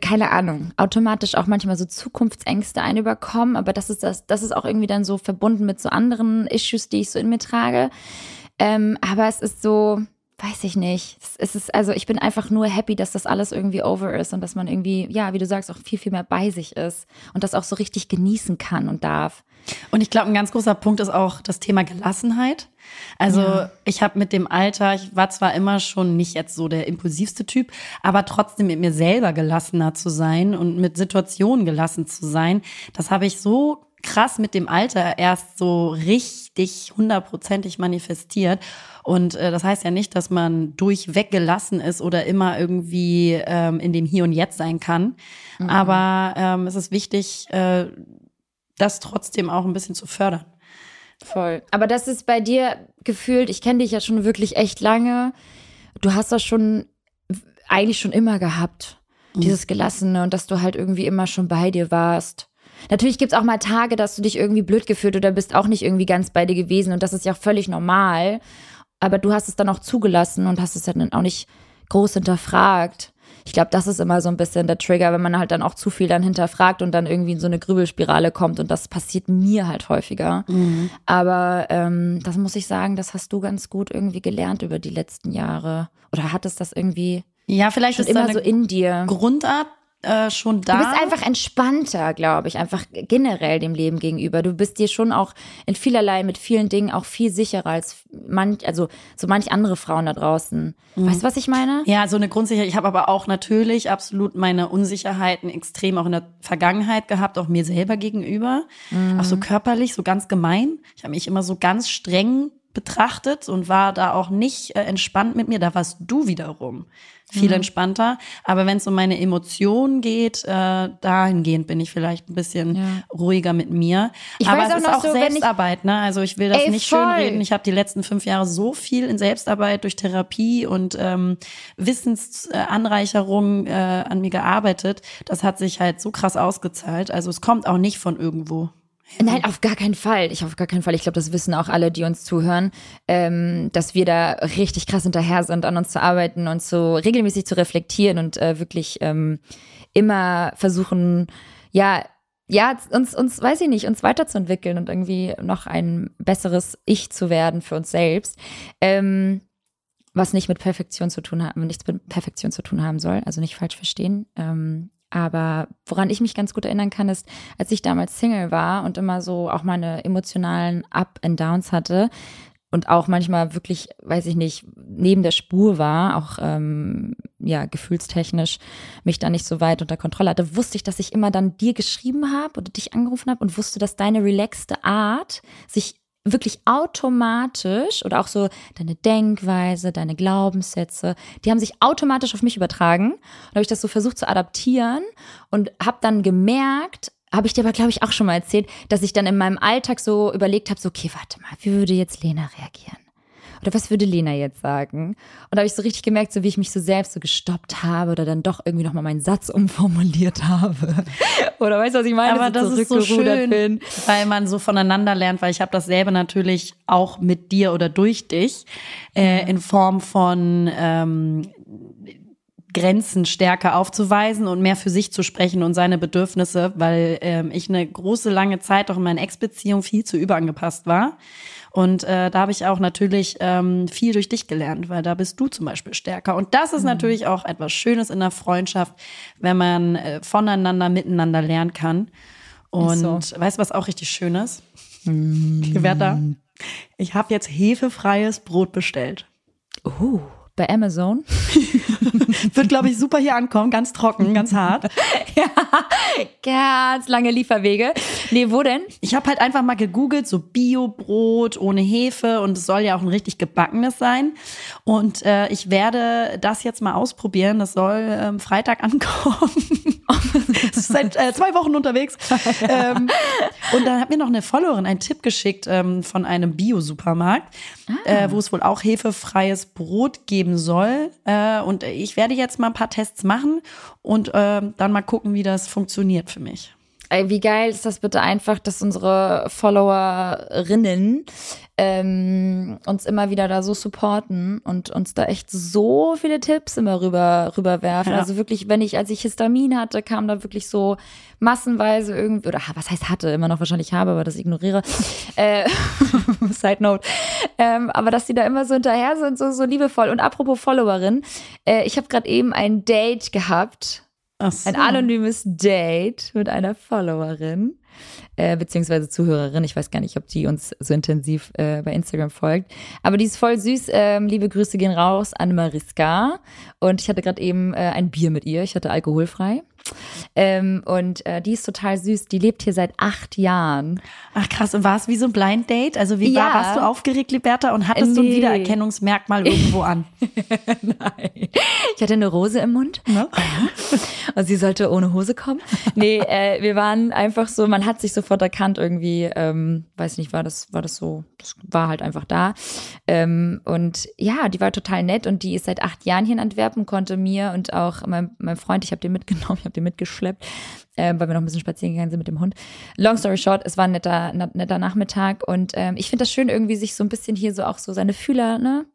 keine Ahnung, automatisch auch manchmal so Zukunftsängste einüberkommen, aber das ist das, das ist auch irgendwie dann so verbunden mit so anderen Issues, die ich so in mir trage. Ähm, aber es ist so, weiß ich nicht. Es ist, also ich bin einfach nur happy, dass das alles irgendwie over ist und dass man irgendwie, ja, wie du sagst, auch viel, viel mehr bei sich ist und das auch so richtig genießen kann und darf. Und ich glaube, ein ganz großer Punkt ist auch das Thema Gelassenheit. Also ja. ich habe mit dem Alter, ich war zwar immer schon nicht jetzt so der impulsivste Typ, aber trotzdem mit mir selber gelassener zu sein und mit Situationen gelassen zu sein, das habe ich so krass mit dem Alter erst so richtig hundertprozentig manifestiert. Und äh, das heißt ja nicht, dass man durchweg gelassen ist oder immer irgendwie ähm, in dem Hier und Jetzt sein kann. Mhm. Aber ähm, es ist wichtig, äh, das trotzdem auch ein bisschen zu fördern. Voll. Aber das ist bei dir gefühlt, ich kenne dich ja schon wirklich echt lange. Du hast das schon eigentlich schon immer gehabt, mhm. dieses Gelassene und dass du halt irgendwie immer schon bei dir warst. Natürlich gibt's auch mal Tage, dass du dich irgendwie blöd gefühlt oder bist auch nicht irgendwie ganz bei dir gewesen und das ist ja auch völlig normal. Aber du hast es dann auch zugelassen und hast es dann auch nicht groß hinterfragt. Ich glaube, das ist immer so ein bisschen der Trigger, wenn man halt dann auch zu viel dann hinterfragt und dann irgendwie in so eine Grübelspirale kommt. Und das passiert mir halt häufiger. Mhm. Aber ähm, das muss ich sagen, das hast du ganz gut irgendwie gelernt über die letzten Jahre. Oder hattest das irgendwie ja, vielleicht ist immer so in dir. Grundart äh, schon da. Du bist einfach entspannter, glaube ich, einfach generell dem Leben gegenüber. Du bist dir schon auch in vielerlei mit vielen Dingen auch viel sicherer als manch, also so manch andere Frauen da draußen. Mhm. Weißt du, was ich meine? Ja, so eine Grundsicherheit. Ich habe aber auch natürlich absolut meine Unsicherheiten extrem auch in der Vergangenheit gehabt, auch mir selber gegenüber. Mhm. Auch so körperlich, so ganz gemein. Ich habe mich immer so ganz streng betrachtet und war da auch nicht äh, entspannt mit mir. Da warst du wiederum viel mhm. entspannter. Aber wenn es um meine Emotionen geht, äh, dahingehend bin ich vielleicht ein bisschen ja. ruhiger mit mir. Ich Aber es ist auch so, Selbstarbeit, ne? Also ich will das Ey, nicht schönreden. Ich habe die letzten fünf Jahre so viel in Selbstarbeit durch Therapie und ähm, Wissensanreicherung äh, an mir gearbeitet. Das hat sich halt so krass ausgezahlt. Also es kommt auch nicht von irgendwo. Nein, auf gar keinen Fall. Ich auf gar keinen Fall. Ich glaube, das wissen auch alle, die uns zuhören, ähm, dass wir da richtig krass hinterher sind, an uns zu arbeiten und so regelmäßig zu reflektieren und äh, wirklich ähm, immer versuchen, ja, ja, uns, uns, weiß ich nicht, uns weiterzuentwickeln und irgendwie noch ein besseres Ich zu werden für uns selbst. Ähm, was nicht mit Perfektion zu tun haben, nichts mit Perfektion zu tun haben soll, also nicht falsch verstehen. Ähm, aber woran ich mich ganz gut erinnern kann, ist, als ich damals Single war und immer so auch meine emotionalen Up and Downs hatte und auch manchmal wirklich, weiß ich nicht, neben der Spur war, auch ähm, ja gefühlstechnisch mich da nicht so weit unter Kontrolle hatte, wusste ich, dass ich immer dann dir geschrieben habe oder dich angerufen habe und wusste, dass deine relaxte Art sich wirklich automatisch oder auch so deine Denkweise, deine Glaubenssätze, die haben sich automatisch auf mich übertragen. Und habe ich das so versucht zu adaptieren und habe dann gemerkt, habe ich dir aber glaube ich auch schon mal erzählt, dass ich dann in meinem Alltag so überlegt habe, so okay, warte mal, wie würde jetzt Lena reagieren? Oder was würde Lena jetzt sagen? Und da habe ich so richtig gemerkt, so wie ich mich so selbst so gestoppt habe oder dann doch irgendwie nochmal meinen Satz umformuliert habe. oder weißt du, was ich meine? Aber das ist so schön, bin. weil man so voneinander lernt, weil ich habe dasselbe natürlich auch mit dir oder durch dich äh, in Form von ähm, Grenzen stärker aufzuweisen und mehr für sich zu sprechen und seine Bedürfnisse, weil ähm, ich eine große, lange Zeit auch in meiner Ex-Beziehung viel zu überangepasst war. Und äh, da habe ich auch natürlich ähm, viel durch dich gelernt, weil da bist du zum Beispiel stärker. Und das ist mhm. natürlich auch etwas Schönes in der Freundschaft, wenn man äh, voneinander, miteinander lernen kann. Und so. weißt du, was auch richtig schön ist? Mhm. Gewerter, ich habe jetzt hefefreies Brot bestellt. Uh bei Amazon. Wird, glaube ich, super hier ankommen. Ganz trocken, ganz hart. ja, ganz lange Lieferwege. Nee, wo denn? Ich habe halt einfach mal gegoogelt, so Bio-Brot ohne Hefe und es soll ja auch ein richtig gebackenes sein. Und äh, ich werde das jetzt mal ausprobieren. Das soll ähm, Freitag ankommen. seit äh, zwei Wochen unterwegs. ähm, und dann hat mir noch eine Followerin einen Tipp geschickt ähm, von einem Bio-Supermarkt, ah. äh, wo es wohl auch hefefreies Brot geben soll. Äh, und ich werde jetzt mal ein paar Tests machen und äh, dann mal gucken, wie das funktioniert für mich. Ey, wie geil ist das bitte einfach, dass unsere Followerinnen ähm, uns immer wieder da so supporten und uns da echt so viele Tipps immer rüber rüberwerfen. Ja. Also wirklich, wenn ich, als ich Histamin hatte, kam da wirklich so massenweise irgendwie, oder was heißt hatte, immer noch wahrscheinlich habe, aber das ignoriere. äh, Side note. Ähm, aber dass die da immer so hinterher sind, so, so liebevoll. Und apropos Followerin, äh, ich habe gerade eben ein Date gehabt so. Ein anonymes Date mit einer Followerin, äh, beziehungsweise Zuhörerin. Ich weiß gar nicht, ob die uns so intensiv äh, bei Instagram folgt. Aber die ist voll süß. Ähm, liebe Grüße gehen raus an Mariska. Und ich hatte gerade eben äh, ein Bier mit ihr. Ich hatte alkoholfrei. Ähm, und äh, die ist total süß. Die lebt hier seit acht Jahren. Ach krass. Und war es wie so ein Blind Date? Also wie ja. war, warst du aufgeregt, Liberta? Und hattest nee. du ein Wiedererkennungsmerkmal irgendwo an? Nein. Ich hatte eine Rose im Mund. Ja. Und sie sollte ohne Hose kommen. Nee, äh, wir waren einfach so, man hat sich sofort erkannt irgendwie, ähm, weiß nicht, war das, war das so, das war halt einfach da. Ähm, und ja, die war total nett und die ist seit acht Jahren hier in Antwerpen, konnte mir und auch mein, mein Freund, ich habe den mitgenommen, ich habe den mitgeschleppt, äh, weil wir noch ein bisschen spazieren gegangen sind mit dem Hund. Long story short, es war ein netter, netter Nachmittag und ähm, ich finde das schön, irgendwie sich so ein bisschen hier so auch so seine Fühler, ne?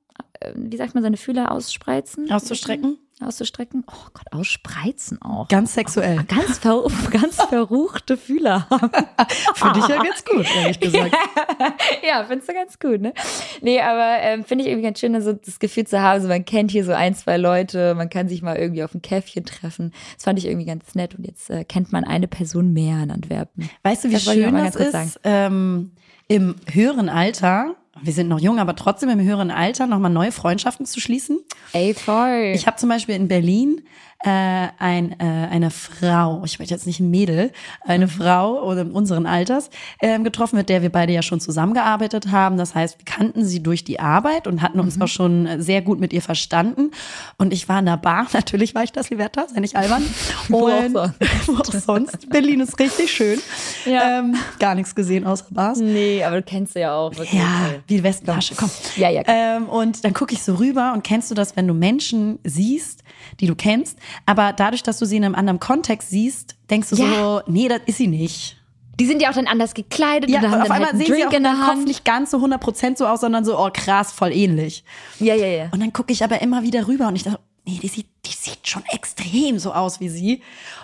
Äh, wie sagt man, seine Fühler ausspreizen? Auszustrecken? Auszustrecken. Oh Gott, ausspreizen auch. Ganz sexuell. Oh, ganz, ver ganz verruchte Fühler haben. Für dich ja ganz gut, ehrlich gesagt. ja, findest du ganz gut, ne? Nee, aber ähm, finde ich irgendwie ganz schön, so das Gefühl zu haben, so man kennt hier so ein, zwei Leute, man kann sich mal irgendwie auf ein Käffchen treffen. Das fand ich irgendwie ganz nett und jetzt äh, kennt man eine Person mehr in Antwerpen. Weißt du, wie das schön das ist, ähm, im höheren Alter wir sind noch jung, aber trotzdem im höheren Alter nochmal neue Freundschaften zu schließen. Ey, voll. Ich habe zum Beispiel in Berlin äh, ein, äh, eine Frau, ich möchte jetzt nicht ein Mädel, eine Frau oder unseren Alters äh, getroffen, mit der wir beide ja schon zusammengearbeitet haben. Das heißt, wir kannten sie durch die Arbeit und hatten uns mhm. auch schon sehr gut mit ihr verstanden. Und ich war in der Bar, natürlich war ich das, Liberta, sei nicht albern. auch wo auch sonst. Berlin ist richtig schön. Ja. Ähm, gar nichts gesehen außer Bars. Nee, aber du kennst sie ja auch. Wirklich. Ja, wie Westtasche, komm. Ja, ja. Ähm, und dann gucke ich so rüber und kennst du das, wenn du Menschen siehst, die du kennst, aber dadurch, dass du sie in einem anderen Kontext siehst, denkst du ja. so, nee, das ist sie nicht. Die sind ja auch dann anders gekleidet ja, und haben auf dann einmal halt einen sehen Drink sie auch in der Hand. Kopf nicht ganz so 100% so aus, sondern so, oh krass, voll ähnlich. Ja, ja, ja. Und dann gucke ich aber immer wieder rüber und ich dachte, nee, die sieht, die sieht schon extrem so aus wie sie.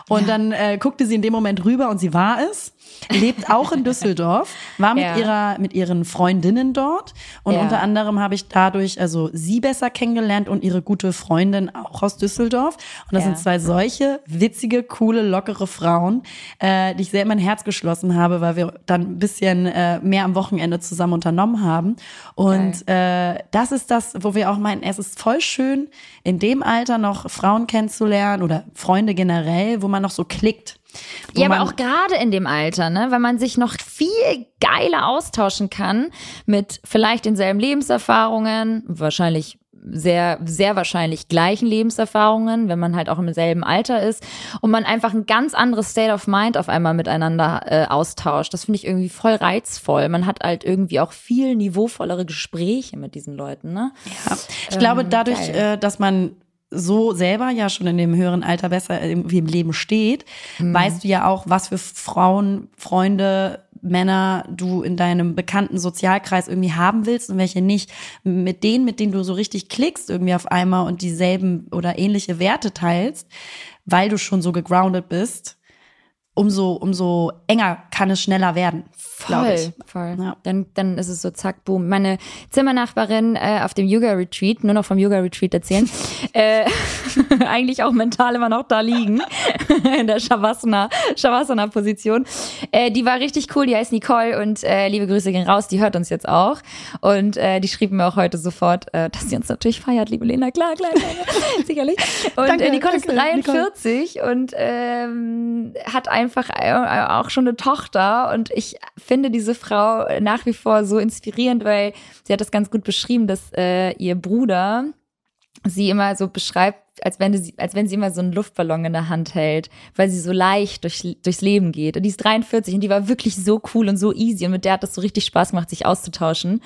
Und ja. dann äh, guckte sie in dem Moment rüber und sie war es lebt auch in Düsseldorf, war mit ja. ihrer, mit ihren Freundinnen dort. Und ja. unter anderem habe ich dadurch also sie besser kennengelernt und ihre gute Freundin auch aus Düsseldorf. Und das ja. sind zwei solche witzige, coole, lockere Frauen, äh, die ich sehr in mein Herz geschlossen habe, weil wir dann ein bisschen äh, mehr am Wochenende zusammen unternommen haben. Und äh, das ist das, wo wir auch meinen, es ist voll schön, in dem Alter noch Frauen kennenzulernen oder Freunde generell, wo man noch so klickt. Ja, aber auch gerade in dem Alter, ne, weil man sich noch viel geiler austauschen kann mit vielleicht denselben Lebenserfahrungen, wahrscheinlich sehr, sehr wahrscheinlich gleichen Lebenserfahrungen, wenn man halt auch im selben Alter ist und man einfach ein ganz anderes State of Mind auf einmal miteinander äh, austauscht. Das finde ich irgendwie voll reizvoll. Man hat halt irgendwie auch viel niveauvollere Gespräche mit diesen Leuten. Ne? Ja. Ich ähm, glaube, dadurch, äh, dass man so selber ja schon in dem höheren Alter besser irgendwie im Leben steht, mhm. weißt du ja auch, was für Frauen, Freunde, Männer du in deinem bekannten Sozialkreis irgendwie haben willst und welche nicht. Mit denen, mit denen du so richtig klickst irgendwie auf einmal und dieselben oder ähnliche Werte teilst, weil du schon so gegroundet bist, umso, umso enger kann es schneller werden. Voll, ich. voll. Ja. Dann, dann ist es so zack, boom. Meine Zimmernachbarin äh, auf dem Yoga-Retreat, nur noch vom Yoga-Retreat erzählen, äh, eigentlich auch mental immer noch da liegen, in der Shavasana, Shavasana-Position. Äh, die war richtig cool, die heißt Nicole und äh, liebe Grüße gehen raus, die hört uns jetzt auch. Und äh, die schrieb mir auch heute sofort, äh, dass sie uns natürlich feiert, liebe Lena, klar, klar, klar sicherlich. Und danke, äh, Nicole danke, ist 43 Nicole. und ähm, hat einfach äh, auch schon eine Tochter und ich finde diese Frau nach wie vor so inspirierend, weil sie hat das ganz gut beschrieben, dass äh, ihr Bruder sie immer so beschreibt, als wenn, sie, als wenn sie immer so einen Luftballon in der Hand hält, weil sie so leicht durch, durchs Leben geht. Und die ist 43 und die war wirklich so cool und so easy und mit der hat es so richtig Spaß gemacht, sich auszutauschen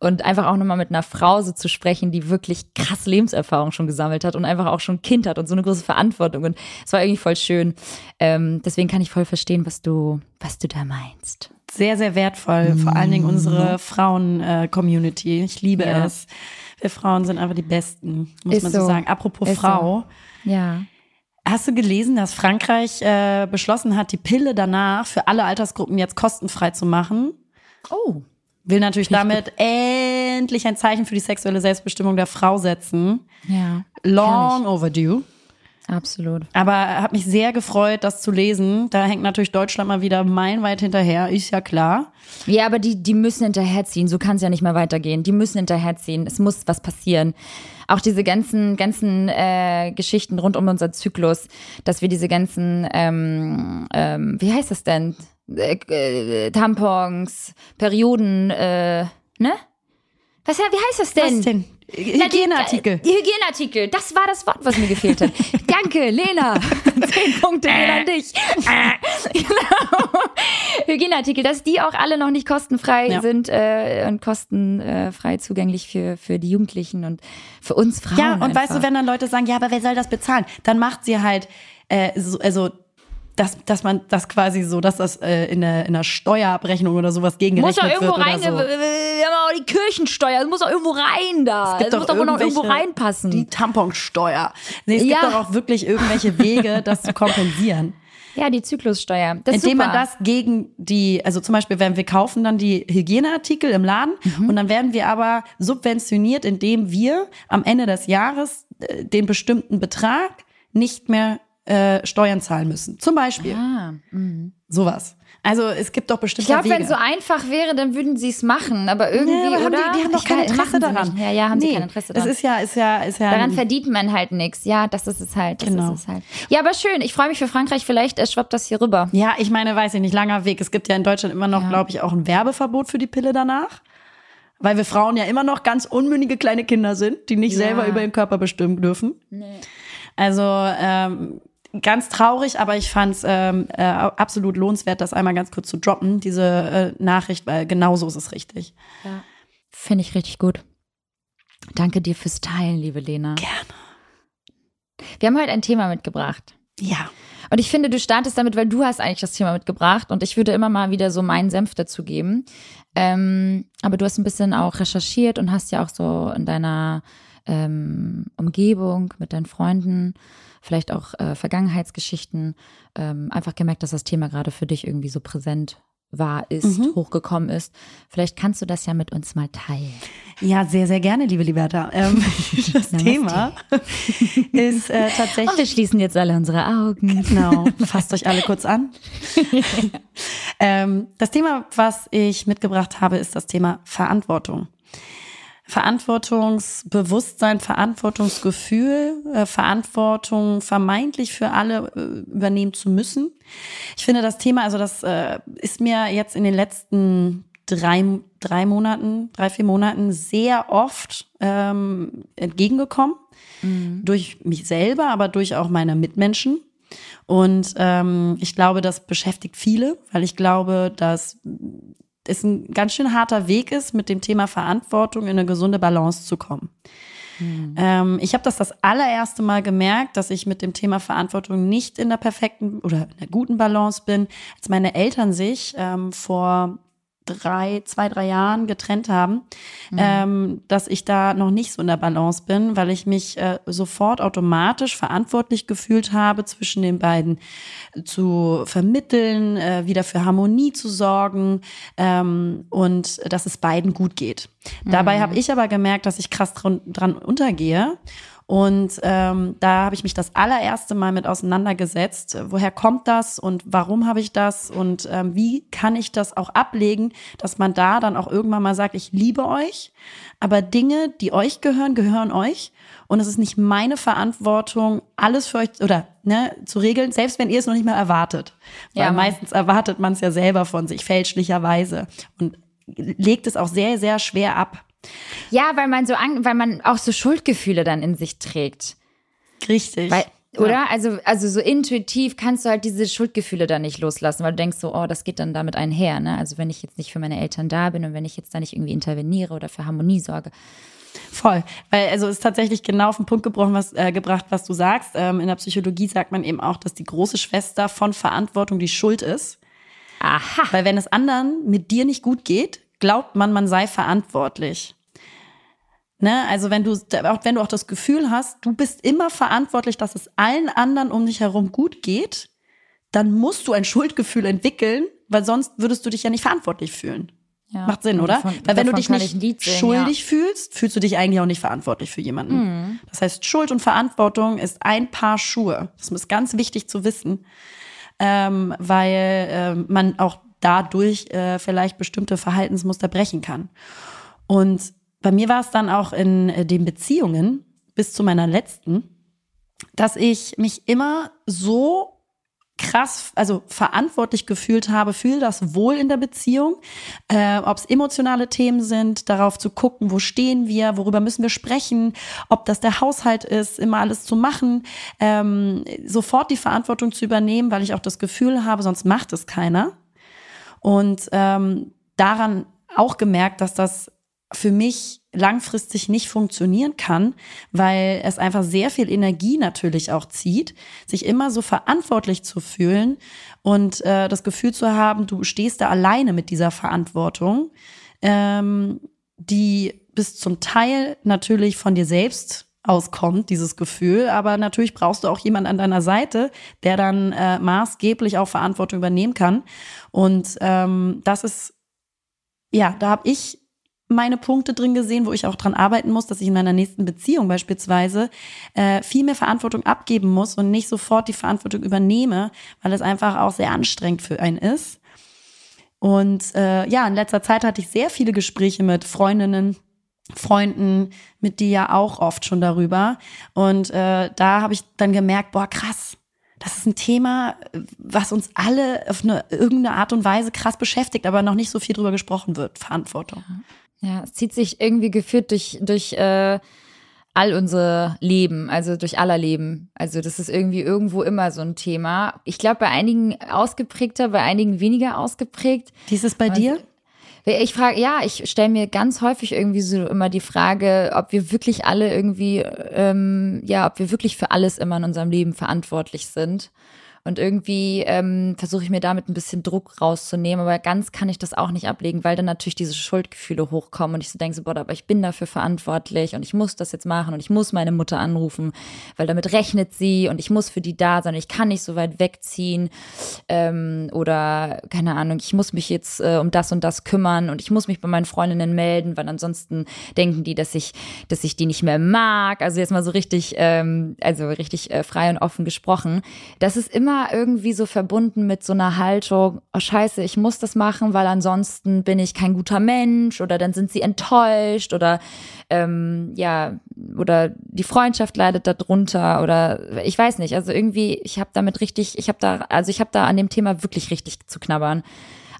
und einfach auch nochmal mit einer Frau so zu sprechen, die wirklich krass Lebenserfahrung schon gesammelt hat und einfach auch schon ein Kind hat und so eine große Verantwortung. Und es war irgendwie voll schön. Ähm, deswegen kann ich voll verstehen, was du, was du da meinst sehr, sehr wertvoll. Mhm. Vor allen Dingen unsere Frauen-Community. ich liebe ja. es. Wir Frauen sind einfach die Besten, muss Ist man so, so sagen. Apropos Ist Frau. So. Ja. Hast du gelesen, dass Frankreich äh, beschlossen hat, die Pille danach für alle Altersgruppen jetzt kostenfrei zu machen? Oh. Will natürlich damit endlich ein Zeichen für die sexuelle Selbstbestimmung der Frau setzen. Ja. Long overdue. Absolut. Aber hat mich sehr gefreut, das zu lesen. Da hängt natürlich Deutschland mal wieder meilenweit hinterher, ist ja klar. Ja, aber die, die müssen hinterherziehen. So kann es ja nicht mehr weitergehen. Die müssen hinterherziehen. Es muss was passieren. Auch diese ganzen, ganzen äh, Geschichten rund um unseren Zyklus, dass wir diese ganzen, ähm, ähm, wie heißt das denn? Äh, äh, Tampons, Perioden, äh, ne? Was, wie heißt das denn? Was denn? Hygieneartikel. Die, Hygieneartikel, das war das Wort, was mir gefehlt hat. Danke, Lena. Zehn Punkte an dich. genau. Hygieneartikel, dass die auch alle noch nicht kostenfrei ja. sind äh, und kostenfrei zugänglich für, für die Jugendlichen und für uns Frauen. Ja, und einfach. weißt du, wenn dann Leute sagen, ja, aber wer soll das bezahlen? Dann macht sie halt äh, so, also dass, dass man das quasi so, dass das äh, in, der, in der Steuerabrechnung oder sowas gegengerechnet muss doch irgendwo wird rein, so. Wir haben auch die Kirchensteuer, das muss doch irgendwo rein da. Es gibt das doch muss doch noch irgendwo reinpassen. Die Tamponsteuer. Nee, es ja. gibt doch auch wirklich irgendwelche Wege, das zu kompensieren. Ja, die Zyklussteuer. Das Indem man das gegen die, also zum Beispiel, wenn wir kaufen dann die Hygieneartikel im Laden mhm. und dann werden wir aber subventioniert, indem wir am Ende des Jahres äh, den bestimmten Betrag nicht mehr äh, Steuern zahlen müssen. Zum Beispiel. Ah, mh. Sowas. Also es gibt doch bestimmte Ich glaube, wenn es so einfach wäre, dann würden sie es machen. Aber irgendwie, nee, aber oder? Die, die haben doch kein Interesse daran. Ja, ja, haben nee, sie kein Interesse daran. Das ist ja, ist ja, ist ja. Daran verdient man halt nichts. Ja, das ist es halt. Das genau. ist es halt. Ja, aber schön. Ich freue mich für Frankreich. Vielleicht äh, schwappt das hier rüber. Ja, ich meine, weiß ich nicht, langer Weg. Es gibt ja in Deutschland immer noch, ja. glaube ich, auch ein Werbeverbot für die Pille danach. Weil wir Frauen ja immer noch ganz unmündige kleine Kinder sind, die nicht ja. selber über ihren Körper bestimmen dürfen. Nee. Also ähm, ganz traurig, aber ich fand es ähm, äh, absolut lohnenswert, das einmal ganz kurz zu droppen, diese äh, Nachricht, weil genau so ist es richtig. Ja. Finde ich richtig gut. Danke dir fürs Teilen, liebe Lena. Gerne. Wir haben heute ein Thema mitgebracht. Ja. Und ich finde, du startest damit, weil du hast eigentlich das Thema mitgebracht und ich würde immer mal wieder so meinen Senf dazu geben. Ähm, aber du hast ein bisschen auch recherchiert und hast ja auch so in deiner ähm, Umgebung mit deinen Freunden vielleicht auch äh, Vergangenheitsgeschichten, ähm, einfach gemerkt, dass das Thema gerade für dich irgendwie so präsent war, ist, mhm. hochgekommen ist. Vielleicht kannst du das ja mit uns mal teilen. Ja, sehr, sehr gerne, liebe Liberta. Ähm, das Namaste. Thema ist äh, tatsächlich. Und wir schließen jetzt alle unsere Augen. Genau, fasst euch alle kurz an. ähm, das Thema, was ich mitgebracht habe, ist das Thema Verantwortung. Verantwortungsbewusstsein, Verantwortungsgefühl, äh, Verantwortung vermeintlich für alle äh, übernehmen zu müssen. Ich finde das Thema, also das äh, ist mir jetzt in den letzten drei, drei Monaten, drei, vier Monaten sehr oft ähm, entgegengekommen. Mhm. Durch mich selber, aber durch auch meine Mitmenschen. Und ähm, ich glaube, das beschäftigt viele, weil ich glaube, dass es ein ganz schön harter Weg ist, mit dem Thema Verantwortung in eine gesunde Balance zu kommen. Mhm. Ähm, ich habe das das allererste Mal gemerkt, dass ich mit dem Thema Verantwortung nicht in der perfekten oder in der guten Balance bin, als meine Eltern sich ähm, vor drei, zwei, drei Jahren getrennt haben, mhm. ähm, dass ich da noch nicht so in der Balance bin, weil ich mich äh, sofort automatisch verantwortlich gefühlt habe, zwischen den beiden zu vermitteln, äh, wieder für Harmonie zu sorgen ähm, und dass es beiden gut geht. Mhm. Dabei habe ich aber gemerkt, dass ich krass dran, dran untergehe und ähm, da habe ich mich das allererste Mal mit auseinandergesetzt. Woher kommt das und warum habe ich das und ähm, wie kann ich das auch ablegen, dass man da dann auch irgendwann mal sagt, ich liebe euch, aber Dinge, die euch gehören, gehören euch. Und es ist nicht meine Verantwortung, alles für euch oder ne, zu regeln, selbst wenn ihr es noch nicht mal erwartet. Weil ja, meistens erwartet man es ja selber von sich, fälschlicherweise. Und legt es auch sehr, sehr schwer ab. Ja, weil man so, weil man auch so Schuldgefühle dann in sich trägt. Richtig. Weil, oder? Ja. Also, also so intuitiv kannst du halt diese Schuldgefühle dann nicht loslassen, weil du denkst so, oh, das geht dann damit einher. Ne? Also wenn ich jetzt nicht für meine Eltern da bin und wenn ich jetzt da nicht irgendwie interveniere oder für Harmonie sorge. Voll, weil also ist tatsächlich genau auf den Punkt gebrochen, was, äh, gebracht, was du sagst. Ähm, in der Psychologie sagt man eben auch, dass die große Schwester von Verantwortung die Schuld ist. Aha. Weil wenn es anderen mit dir nicht gut geht, glaubt man, man sei verantwortlich. Ne? Also wenn du, auch wenn du auch das Gefühl hast, du bist immer verantwortlich, dass es allen anderen um dich herum gut geht, dann musst du ein Schuldgefühl entwickeln, weil sonst würdest du dich ja nicht verantwortlich fühlen. Ja. Macht Sinn, oder? Davon, weil wenn du dich nicht sehen, schuldig ja. fühlst, fühlst du dich eigentlich auch nicht verantwortlich für jemanden. Mhm. Das heißt, Schuld und Verantwortung ist ein Paar Schuhe. Das ist ganz wichtig zu wissen, ähm, weil äh, man auch dadurch äh, vielleicht bestimmte Verhaltensmuster brechen kann. Und bei mir war es dann auch in äh, den Beziehungen bis zu meiner letzten, dass ich mich immer so krass, also verantwortlich gefühlt habe für das Wohl in der Beziehung, äh, ob es emotionale Themen sind, darauf zu gucken, wo stehen wir, worüber müssen wir sprechen, ob das der Haushalt ist, immer alles zu machen, ähm, sofort die Verantwortung zu übernehmen, weil ich auch das Gefühl habe, sonst macht es keiner. Und ähm, daran auch gemerkt, dass das für mich langfristig nicht funktionieren kann, weil es einfach sehr viel Energie natürlich auch zieht, sich immer so verantwortlich zu fühlen und äh, das Gefühl zu haben, du stehst da alleine mit dieser Verantwortung, ähm, die bis zum Teil natürlich von dir selbst auskommt, dieses Gefühl. Aber natürlich brauchst du auch jemanden an deiner Seite, der dann äh, maßgeblich auch Verantwortung übernehmen kann. Und ähm, das ist, ja, da habe ich meine Punkte drin gesehen, wo ich auch dran arbeiten muss, dass ich in meiner nächsten Beziehung beispielsweise äh, viel mehr Verantwortung abgeben muss und nicht sofort die Verantwortung übernehme, weil es einfach auch sehr anstrengend für einen ist. Und äh, ja, in letzter Zeit hatte ich sehr viele Gespräche mit Freundinnen, Freunden, mit dir ja auch oft schon darüber. Und äh, da habe ich dann gemerkt, boah, krass, das ist ein Thema, was uns alle auf eine irgendeine Art und Weise krass beschäftigt, aber noch nicht so viel drüber gesprochen wird. Verantwortung. Ja. Es zieht sich irgendwie geführt durch, durch äh, all unsere Leben, also durch aller Leben. Also das ist irgendwie irgendwo immer so ein Thema. Ich glaube, bei einigen ausgeprägter, bei einigen weniger ausgeprägt. Wie ist es bei Und, dir? Ich frage, ja, ich stelle mir ganz häufig irgendwie so immer die Frage, ob wir wirklich alle irgendwie, ähm, ja, ob wir wirklich für alles immer in unserem Leben verantwortlich sind. Und irgendwie ähm, versuche ich mir damit ein bisschen Druck rauszunehmen, aber ganz kann ich das auch nicht ablegen, weil dann natürlich diese Schuldgefühle hochkommen und ich so denke so, boah, aber ich bin dafür verantwortlich und ich muss das jetzt machen und ich muss meine Mutter anrufen, weil damit rechnet sie und ich muss für die da sein ich kann nicht so weit wegziehen ähm, oder keine Ahnung, ich muss mich jetzt äh, um das und das kümmern und ich muss mich bei meinen Freundinnen melden, weil ansonsten denken die, dass ich, dass ich die nicht mehr mag. Also jetzt mal so richtig, ähm, also richtig äh, frei und offen gesprochen. Das ist immer irgendwie so verbunden mit so einer Haltung, oh scheiße, ich muss das machen, weil ansonsten bin ich kein guter Mensch oder dann sind sie enttäuscht oder ähm, ja, oder die Freundschaft leidet darunter oder ich weiß nicht. Also irgendwie, ich habe damit richtig, ich habe da, also ich habe da an dem Thema wirklich richtig zu knabbern.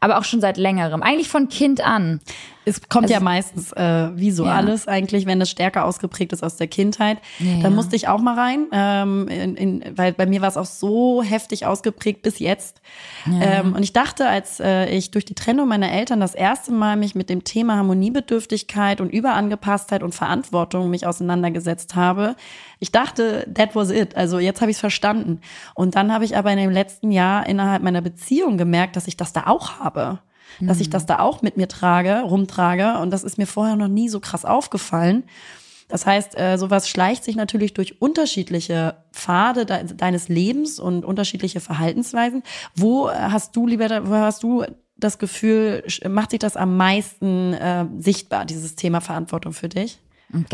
Aber auch schon seit längerem. Eigentlich von Kind an. Es kommt also, ja meistens äh, wie so ja. alles eigentlich, wenn es stärker ausgeprägt ist aus der Kindheit. Ja, da musste ich auch mal rein, ähm, in, in, weil bei mir war es auch so heftig ausgeprägt bis jetzt. Ja. Ähm, und ich dachte, als äh, ich durch die Trennung meiner Eltern das erste Mal mich mit dem Thema Harmoniebedürftigkeit und Überangepasstheit und Verantwortung mich auseinandergesetzt habe, ich dachte, that was it. Also jetzt habe ich es verstanden. Und dann habe ich aber in dem letzten Jahr innerhalb meiner Beziehung gemerkt, dass ich das da auch habe dass ich das mhm. da auch mit mir trage, rumtrage. Und das ist mir vorher noch nie so krass aufgefallen. Das heißt, äh, sowas schleicht sich natürlich durch unterschiedliche Pfade de deines Lebens und unterschiedliche Verhaltensweisen. Wo hast du, lieber, wo hast du das Gefühl, macht sich das am meisten äh, sichtbar, dieses Thema Verantwortung für dich?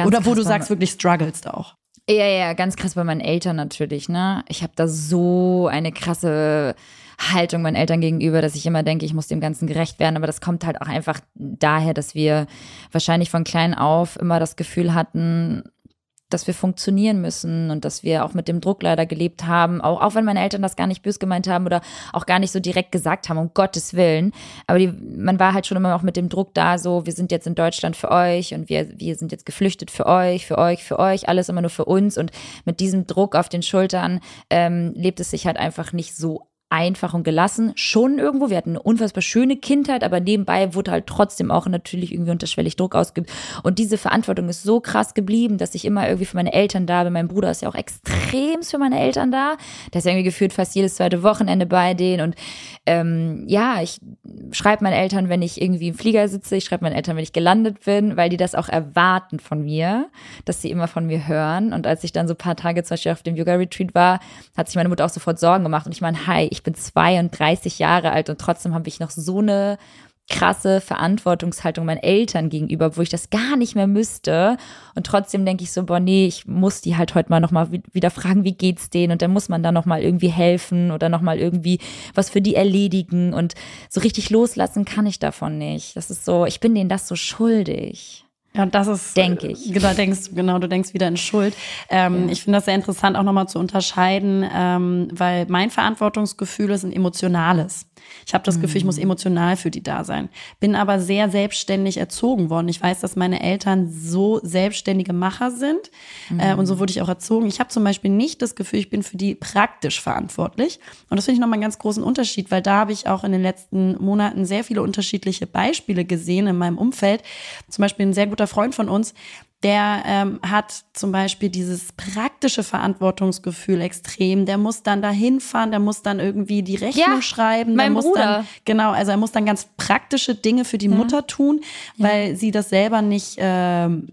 Oder wo du sagst, wirklich strugglest auch? Ja, ja, ganz krass bei meinen Eltern natürlich, ne? Ich habe da so eine krasse Haltung meinen Eltern gegenüber, dass ich immer denke, ich muss dem Ganzen gerecht werden. Aber das kommt halt auch einfach daher, dass wir wahrscheinlich von klein auf immer das Gefühl hatten, dass wir funktionieren müssen und dass wir auch mit dem Druck leider gelebt haben, auch, auch wenn meine Eltern das gar nicht bös gemeint haben oder auch gar nicht so direkt gesagt haben, um Gottes Willen. Aber die, man war halt schon immer auch mit dem Druck da, so, wir sind jetzt in Deutschland für euch und wir, wir sind jetzt geflüchtet für euch, für euch, für euch, alles immer nur für uns. Und mit diesem Druck auf den Schultern ähm, lebt es sich halt einfach nicht so einfach und gelassen. Schon irgendwo. Wir hatten eine unfassbar schöne Kindheit, aber nebenbei wurde halt trotzdem auch natürlich irgendwie unterschwellig Druck ausgeübt. Und diese Verantwortung ist so krass geblieben, dass ich immer irgendwie für meine Eltern da bin. Mein Bruder ist ja auch extrem für meine Eltern da. Der ist irgendwie gefühlt fast jedes zweite Wochenende bei denen. Und ähm, ja, ich schreibe meinen Eltern, wenn ich irgendwie im Flieger sitze. Ich schreibe meinen Eltern, wenn ich gelandet bin, weil die das auch erwarten von mir, dass sie immer von mir hören. Und als ich dann so ein paar Tage zum Beispiel auf dem Yoga-Retreat war, hat sich meine Mutter auch sofort Sorgen gemacht. Und ich meine, hi, ich ich bin 32 Jahre alt und trotzdem habe ich noch so eine krasse Verantwortungshaltung meinen Eltern gegenüber, wo ich das gar nicht mehr müsste. Und trotzdem denke ich so, boah, nee, ich muss die halt heute mal nochmal wieder fragen, wie geht's denen? Und dann muss man da nochmal irgendwie helfen oder nochmal irgendwie was für die erledigen. Und so richtig loslassen kann ich davon nicht. Das ist so, ich bin denen das so schuldig. Ja, das ist, denke ich. Genau, denkst, genau, du denkst wieder in Schuld. Ähm, ja. Ich finde das sehr interessant, auch nochmal zu unterscheiden, ähm, weil mein Verantwortungsgefühl ist ein emotionales. Ich habe das Gefühl, ich muss mhm. emotional für die da sein. Bin aber sehr selbstständig erzogen worden. Ich weiß, dass meine Eltern so selbstständige Macher sind mhm. äh, und so wurde ich auch erzogen. Ich habe zum Beispiel nicht das Gefühl, ich bin für die praktisch verantwortlich. Und das finde ich nochmal einen ganz großen Unterschied, weil da habe ich auch in den letzten Monaten sehr viele unterschiedliche Beispiele gesehen in meinem Umfeld. Zum Beispiel ein sehr guter Freund von uns, der ähm, hat zum Beispiel dieses praktische Verantwortungsgefühl extrem. Der muss dann dahin fahren, der muss dann irgendwie die Rechnung ja, schreiben. Mein muss Bruder. Dann, genau, also er muss dann ganz praktische Dinge für die ja. Mutter tun, weil ja. sie das selber nicht. Ähm,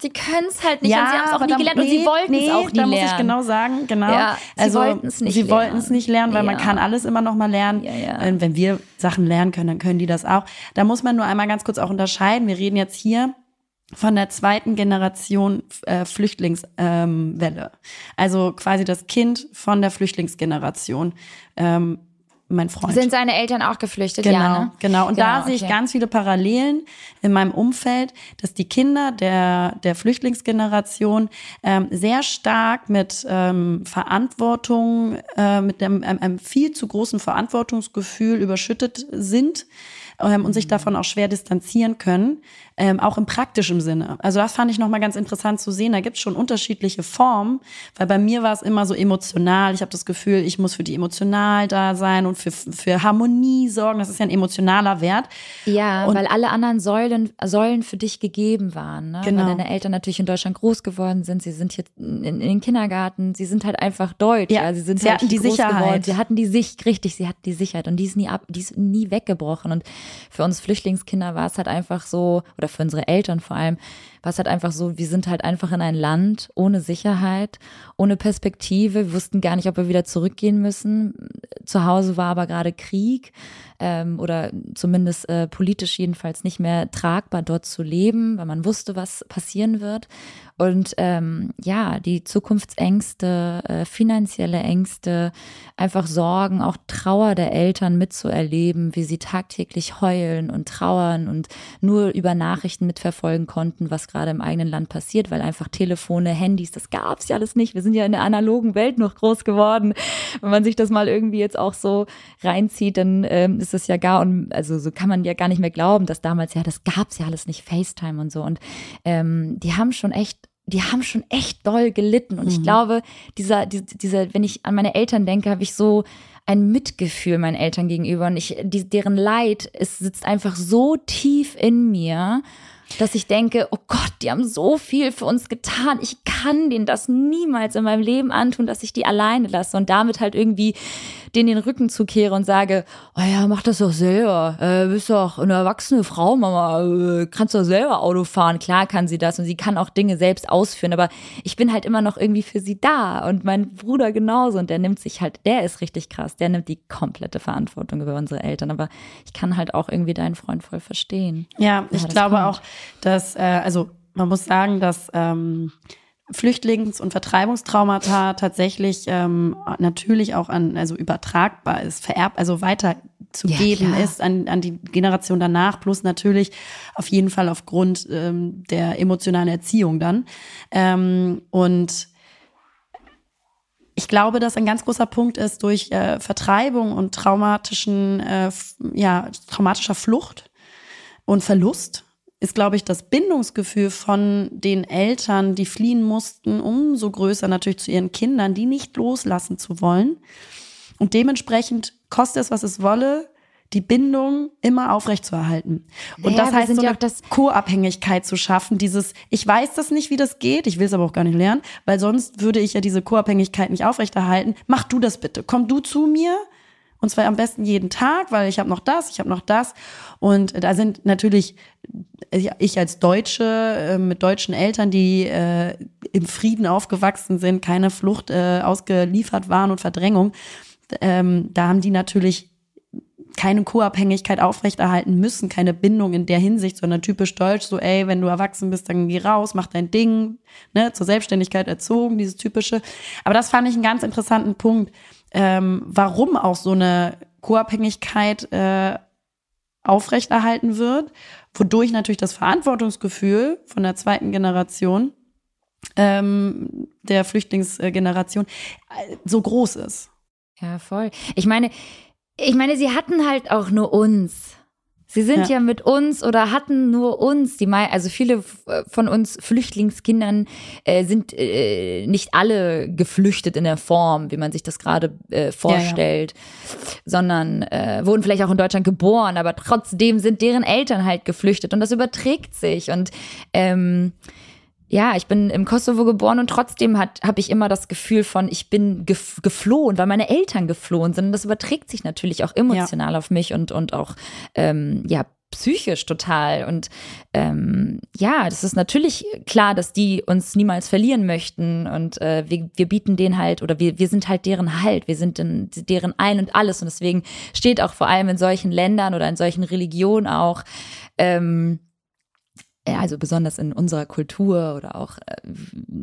Sie können es halt nicht ja, und sie haben es auch nie gelernt nee, und sie wollten es nee, auch nie da lernen. Da muss ich genau sagen, genau. Ja, sie also, wollten es nicht sie lernen. wollten es nicht lernen, weil ja. man kann alles immer noch mal lernen. Ja, ja. Wenn wir Sachen lernen können, dann können die das auch. Da muss man nur einmal ganz kurz auch unterscheiden. Wir reden jetzt hier von der zweiten Generation äh, Flüchtlingswelle. Ähm, also quasi das Kind von der Flüchtlingsgeneration. Ähm, mein Freund. Sind seine Eltern auch geflüchtet? Genau, ja, ne? genau. Und genau, da sehe ich ganz viele Parallelen in meinem Umfeld, dass die Kinder der, der Flüchtlingsgeneration ähm, sehr stark mit ähm, Verantwortung, äh, mit einem, einem, viel zu großen Verantwortungsgefühl überschüttet sind ähm, und sich mhm. davon auch schwer distanzieren können ähm, auch im praktischen Sinne. Also das fand ich nochmal ganz interessant zu sehen. Da gibt es schon unterschiedliche Formen, weil bei mir war es immer so emotional. Ich habe das Gefühl, ich muss für die emotional da sein und für, für Harmonie sorgen. Das ist ja ein emotionaler Wert. Ja, und weil alle anderen Säulen, Säulen für dich gegeben waren. Ne? Genau. Weil deine Eltern natürlich in Deutschland groß geworden sind. Sie sind jetzt in, in den Kindergarten. Sie sind halt einfach deutsch. Ja, sie sind sie halt hatten die Sicherheit. Geworden. Sie hatten die Sicht, richtig, sie hatten die Sicherheit und die ist nie ab, die ist nie weggebrochen. Und für uns Flüchtlingskinder war es halt einfach so, oder oder für unsere Eltern vor allem, war es halt einfach so, wir sind halt einfach in ein Land ohne Sicherheit, ohne Perspektive. Wir wussten gar nicht, ob wir wieder zurückgehen müssen. Zu Hause war aber gerade Krieg ähm, oder zumindest äh, politisch jedenfalls nicht mehr tragbar, dort zu leben, weil man wusste, was passieren wird. Und ähm, ja, die Zukunftsängste, äh, finanzielle Ängste, einfach Sorgen, auch Trauer der Eltern mitzuerleben, wie sie tagtäglich heulen und trauern und nur über Nachrichten mitverfolgen konnten, was gerade im eigenen Land passiert, weil einfach Telefone, Handys, das gab's ja alles nicht. Wir sind ja in der analogen Welt noch groß geworden. Wenn man sich das mal irgendwie jetzt auch so reinzieht, dann ähm, ist das ja gar und also so kann man ja gar nicht mehr glauben, dass damals ja das gab's ja alles nicht FaceTime und so und ähm, die haben schon echt die haben schon echt doll gelitten. Und mhm. ich glaube, dieser, dieser, wenn ich an meine Eltern denke, habe ich so ein Mitgefühl meinen Eltern gegenüber. Und ich, die, deren Leid, es sitzt einfach so tief in mir dass ich denke, oh Gott, die haben so viel für uns getan. Ich kann denen das niemals in meinem Leben antun, dass ich die alleine lasse und damit halt irgendwie denen den Rücken zukehre und sage, oh ja, mach das doch selber. Äh, bist doch eine erwachsene Frau, Mama, äh, kannst doch selber Auto fahren. Klar kann sie das und sie kann auch Dinge selbst ausführen, aber ich bin halt immer noch irgendwie für sie da und mein Bruder genauso und der nimmt sich halt, der ist richtig krass, der nimmt die komplette Verantwortung über unsere Eltern, aber ich kann halt auch irgendwie deinen Freund voll verstehen. Ja, ich glaube kommt. auch, dass, äh, also man muss sagen, dass ähm, Flüchtlings- und Vertreibungstraumata tatsächlich ähm, natürlich auch an, also übertragbar ist, vererbt, also weiterzugeben ja, ist an, an die Generation danach, plus natürlich auf jeden Fall aufgrund ähm, der emotionalen Erziehung dann. Ähm, und ich glaube, dass ein ganz großer Punkt ist durch äh, Vertreibung und traumatischen, äh, ja, traumatischer Flucht und Verlust ist, glaube ich, das Bindungsgefühl von den Eltern, die fliehen mussten, umso größer natürlich zu ihren Kindern, die nicht loslassen zu wollen. Und dementsprechend kostet es, was es wolle, die Bindung immer aufrechtzuerhalten. Und ja, das heißt, so ja eine Co-Abhängigkeit zu schaffen, dieses, ich weiß das nicht, wie das geht, ich will es aber auch gar nicht lernen, weil sonst würde ich ja diese Co-Abhängigkeit nicht aufrechterhalten. Mach du das bitte. Komm du zu mir, und zwar am besten jeden Tag, weil ich habe noch das, ich habe noch das. Und da sind natürlich ich als Deutsche äh, mit deutschen Eltern, die äh, im Frieden aufgewachsen sind, keine Flucht äh, ausgeliefert waren und Verdrängung, ähm, da haben die natürlich keine Co-Abhängigkeit aufrechterhalten müssen, keine Bindung in der Hinsicht, sondern typisch deutsch, so ey, wenn du erwachsen bist, dann geh raus, mach dein Ding, ne, zur Selbstständigkeit erzogen, dieses typische. Aber das fand ich einen ganz interessanten Punkt, ähm, warum auch so eine Co-Abhängigkeit äh, aufrechterhalten wird, wodurch natürlich das Verantwortungsgefühl von der zweiten Generation ähm, der Flüchtlingsgeneration äh, so groß ist. Ja, voll. Ich meine, ich meine, sie hatten halt auch nur uns. Sie sind ja. ja. mit uns oder hatten nur uns. Die also viele von uns Flüchtlingskindern äh, sind äh, nicht alle geflüchtet in der Form, wie man sich das gerade äh, vorstellt, ja, ja. sondern äh, wurden vielleicht auch in Deutschland geboren, aber trotzdem sind deren Eltern halt geflüchtet und das überträgt sich und ähm, ja, ich bin im Kosovo geboren und trotzdem habe ich immer das Gefühl von, ich bin gef geflohen, weil meine Eltern geflohen sind. Und das überträgt sich natürlich auch emotional ja. auf mich und, und auch, ähm, ja, psychisch total. Und ähm, ja, das ist natürlich klar, dass die uns niemals verlieren möchten. Und äh, wir, wir bieten denen halt, oder wir, wir sind halt deren Halt, wir sind in, deren Ein und alles. Und deswegen steht auch vor allem in solchen Ländern oder in solchen Religionen auch, ähm, also besonders in unserer Kultur oder auch äh,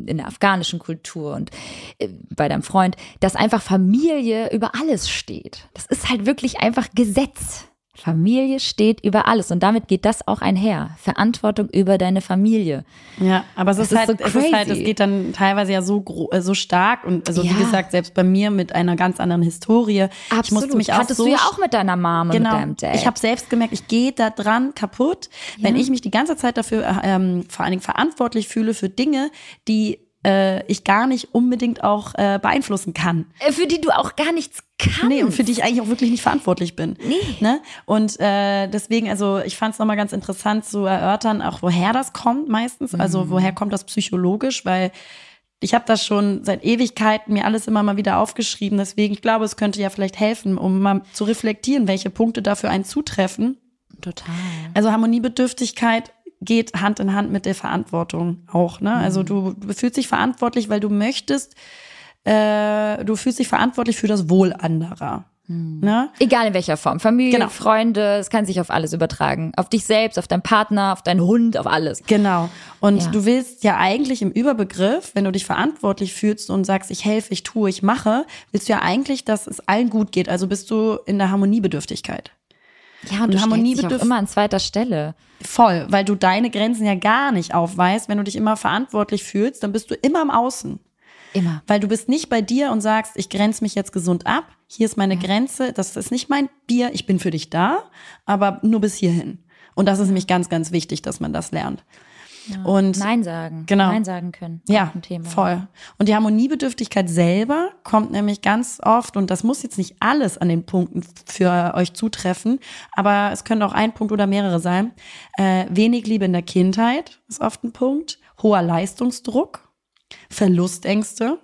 in der afghanischen Kultur und äh, bei deinem Freund, dass einfach Familie über alles steht. Das ist halt wirklich einfach Gesetz. Familie steht über alles und damit geht das auch einher. Verantwortung über deine Familie. Ja, aber es, ist, ist, halt, so es ist halt, es geht dann teilweise ja so äh, so stark und also ja. wie gesagt, selbst bei mir mit einer ganz anderen Historie. Absolut. Ich musste mich auch Hattest so du ja auch mit deiner Mama genau, mit deinem Dad. Ich habe selbst gemerkt, ich gehe da dran kaputt, ja. wenn ich mich die ganze Zeit dafür äh, ähm, vor allen Dingen verantwortlich fühle für Dinge, die äh, ich gar nicht unbedingt auch äh, beeinflussen kann. Äh, für die du auch gar nichts kannst. Nee, und für die ich eigentlich auch wirklich nicht verantwortlich bin. Nee. Ne? Und äh, deswegen, also ich fand es nochmal ganz interessant zu erörtern, auch woher das kommt meistens. Also, mhm. Also woher kommt das psychologisch, weil ich habe das schon seit Ewigkeiten mir alles immer mal wieder aufgeschrieben. Deswegen, ich glaube, es könnte ja vielleicht helfen, um mal zu reflektieren, welche Punkte dafür einen zutreffen. Total. Also Harmoniebedürftigkeit geht Hand in Hand mit der Verantwortung auch. Ne? Also mhm. du, du fühlst dich verantwortlich, weil du möchtest, äh, du fühlst dich verantwortlich für das Wohl anderer. Mhm. Ne? Egal in welcher Form. Familie, genau. Freunde, es kann sich auf alles übertragen. Auf dich selbst, auf deinen Partner, auf deinen Hund, auf alles. Genau. Und ja. du willst ja eigentlich im Überbegriff, wenn du dich verantwortlich fühlst und sagst, ich helfe, ich tue, ich mache, willst du ja eigentlich, dass es allen gut geht. Also bist du in der Harmoniebedürftigkeit. Ja, und, du stellst dich auch immer an zweiter Stelle. Voll, weil du deine Grenzen ja gar nicht aufweist. Wenn du dich immer verantwortlich fühlst, dann bist du immer im Außen. Immer. Weil du bist nicht bei dir und sagst, ich grenze mich jetzt gesund ab. Hier ist meine ja. Grenze. Das ist nicht mein Bier. Ich bin für dich da, aber nur bis hierhin. Und das ist nämlich ganz, ganz wichtig, dass man das lernt. Ja. Und Nein sagen. Genau. Nein sagen können. Ja, voll. Und die Harmoniebedürftigkeit selber kommt nämlich ganz oft, und das muss jetzt nicht alles an den Punkten für euch zutreffen, aber es können auch ein Punkt oder mehrere sein. Äh, wenig Liebe in der Kindheit ist oft ein Punkt. Hoher Leistungsdruck, Verlustängste,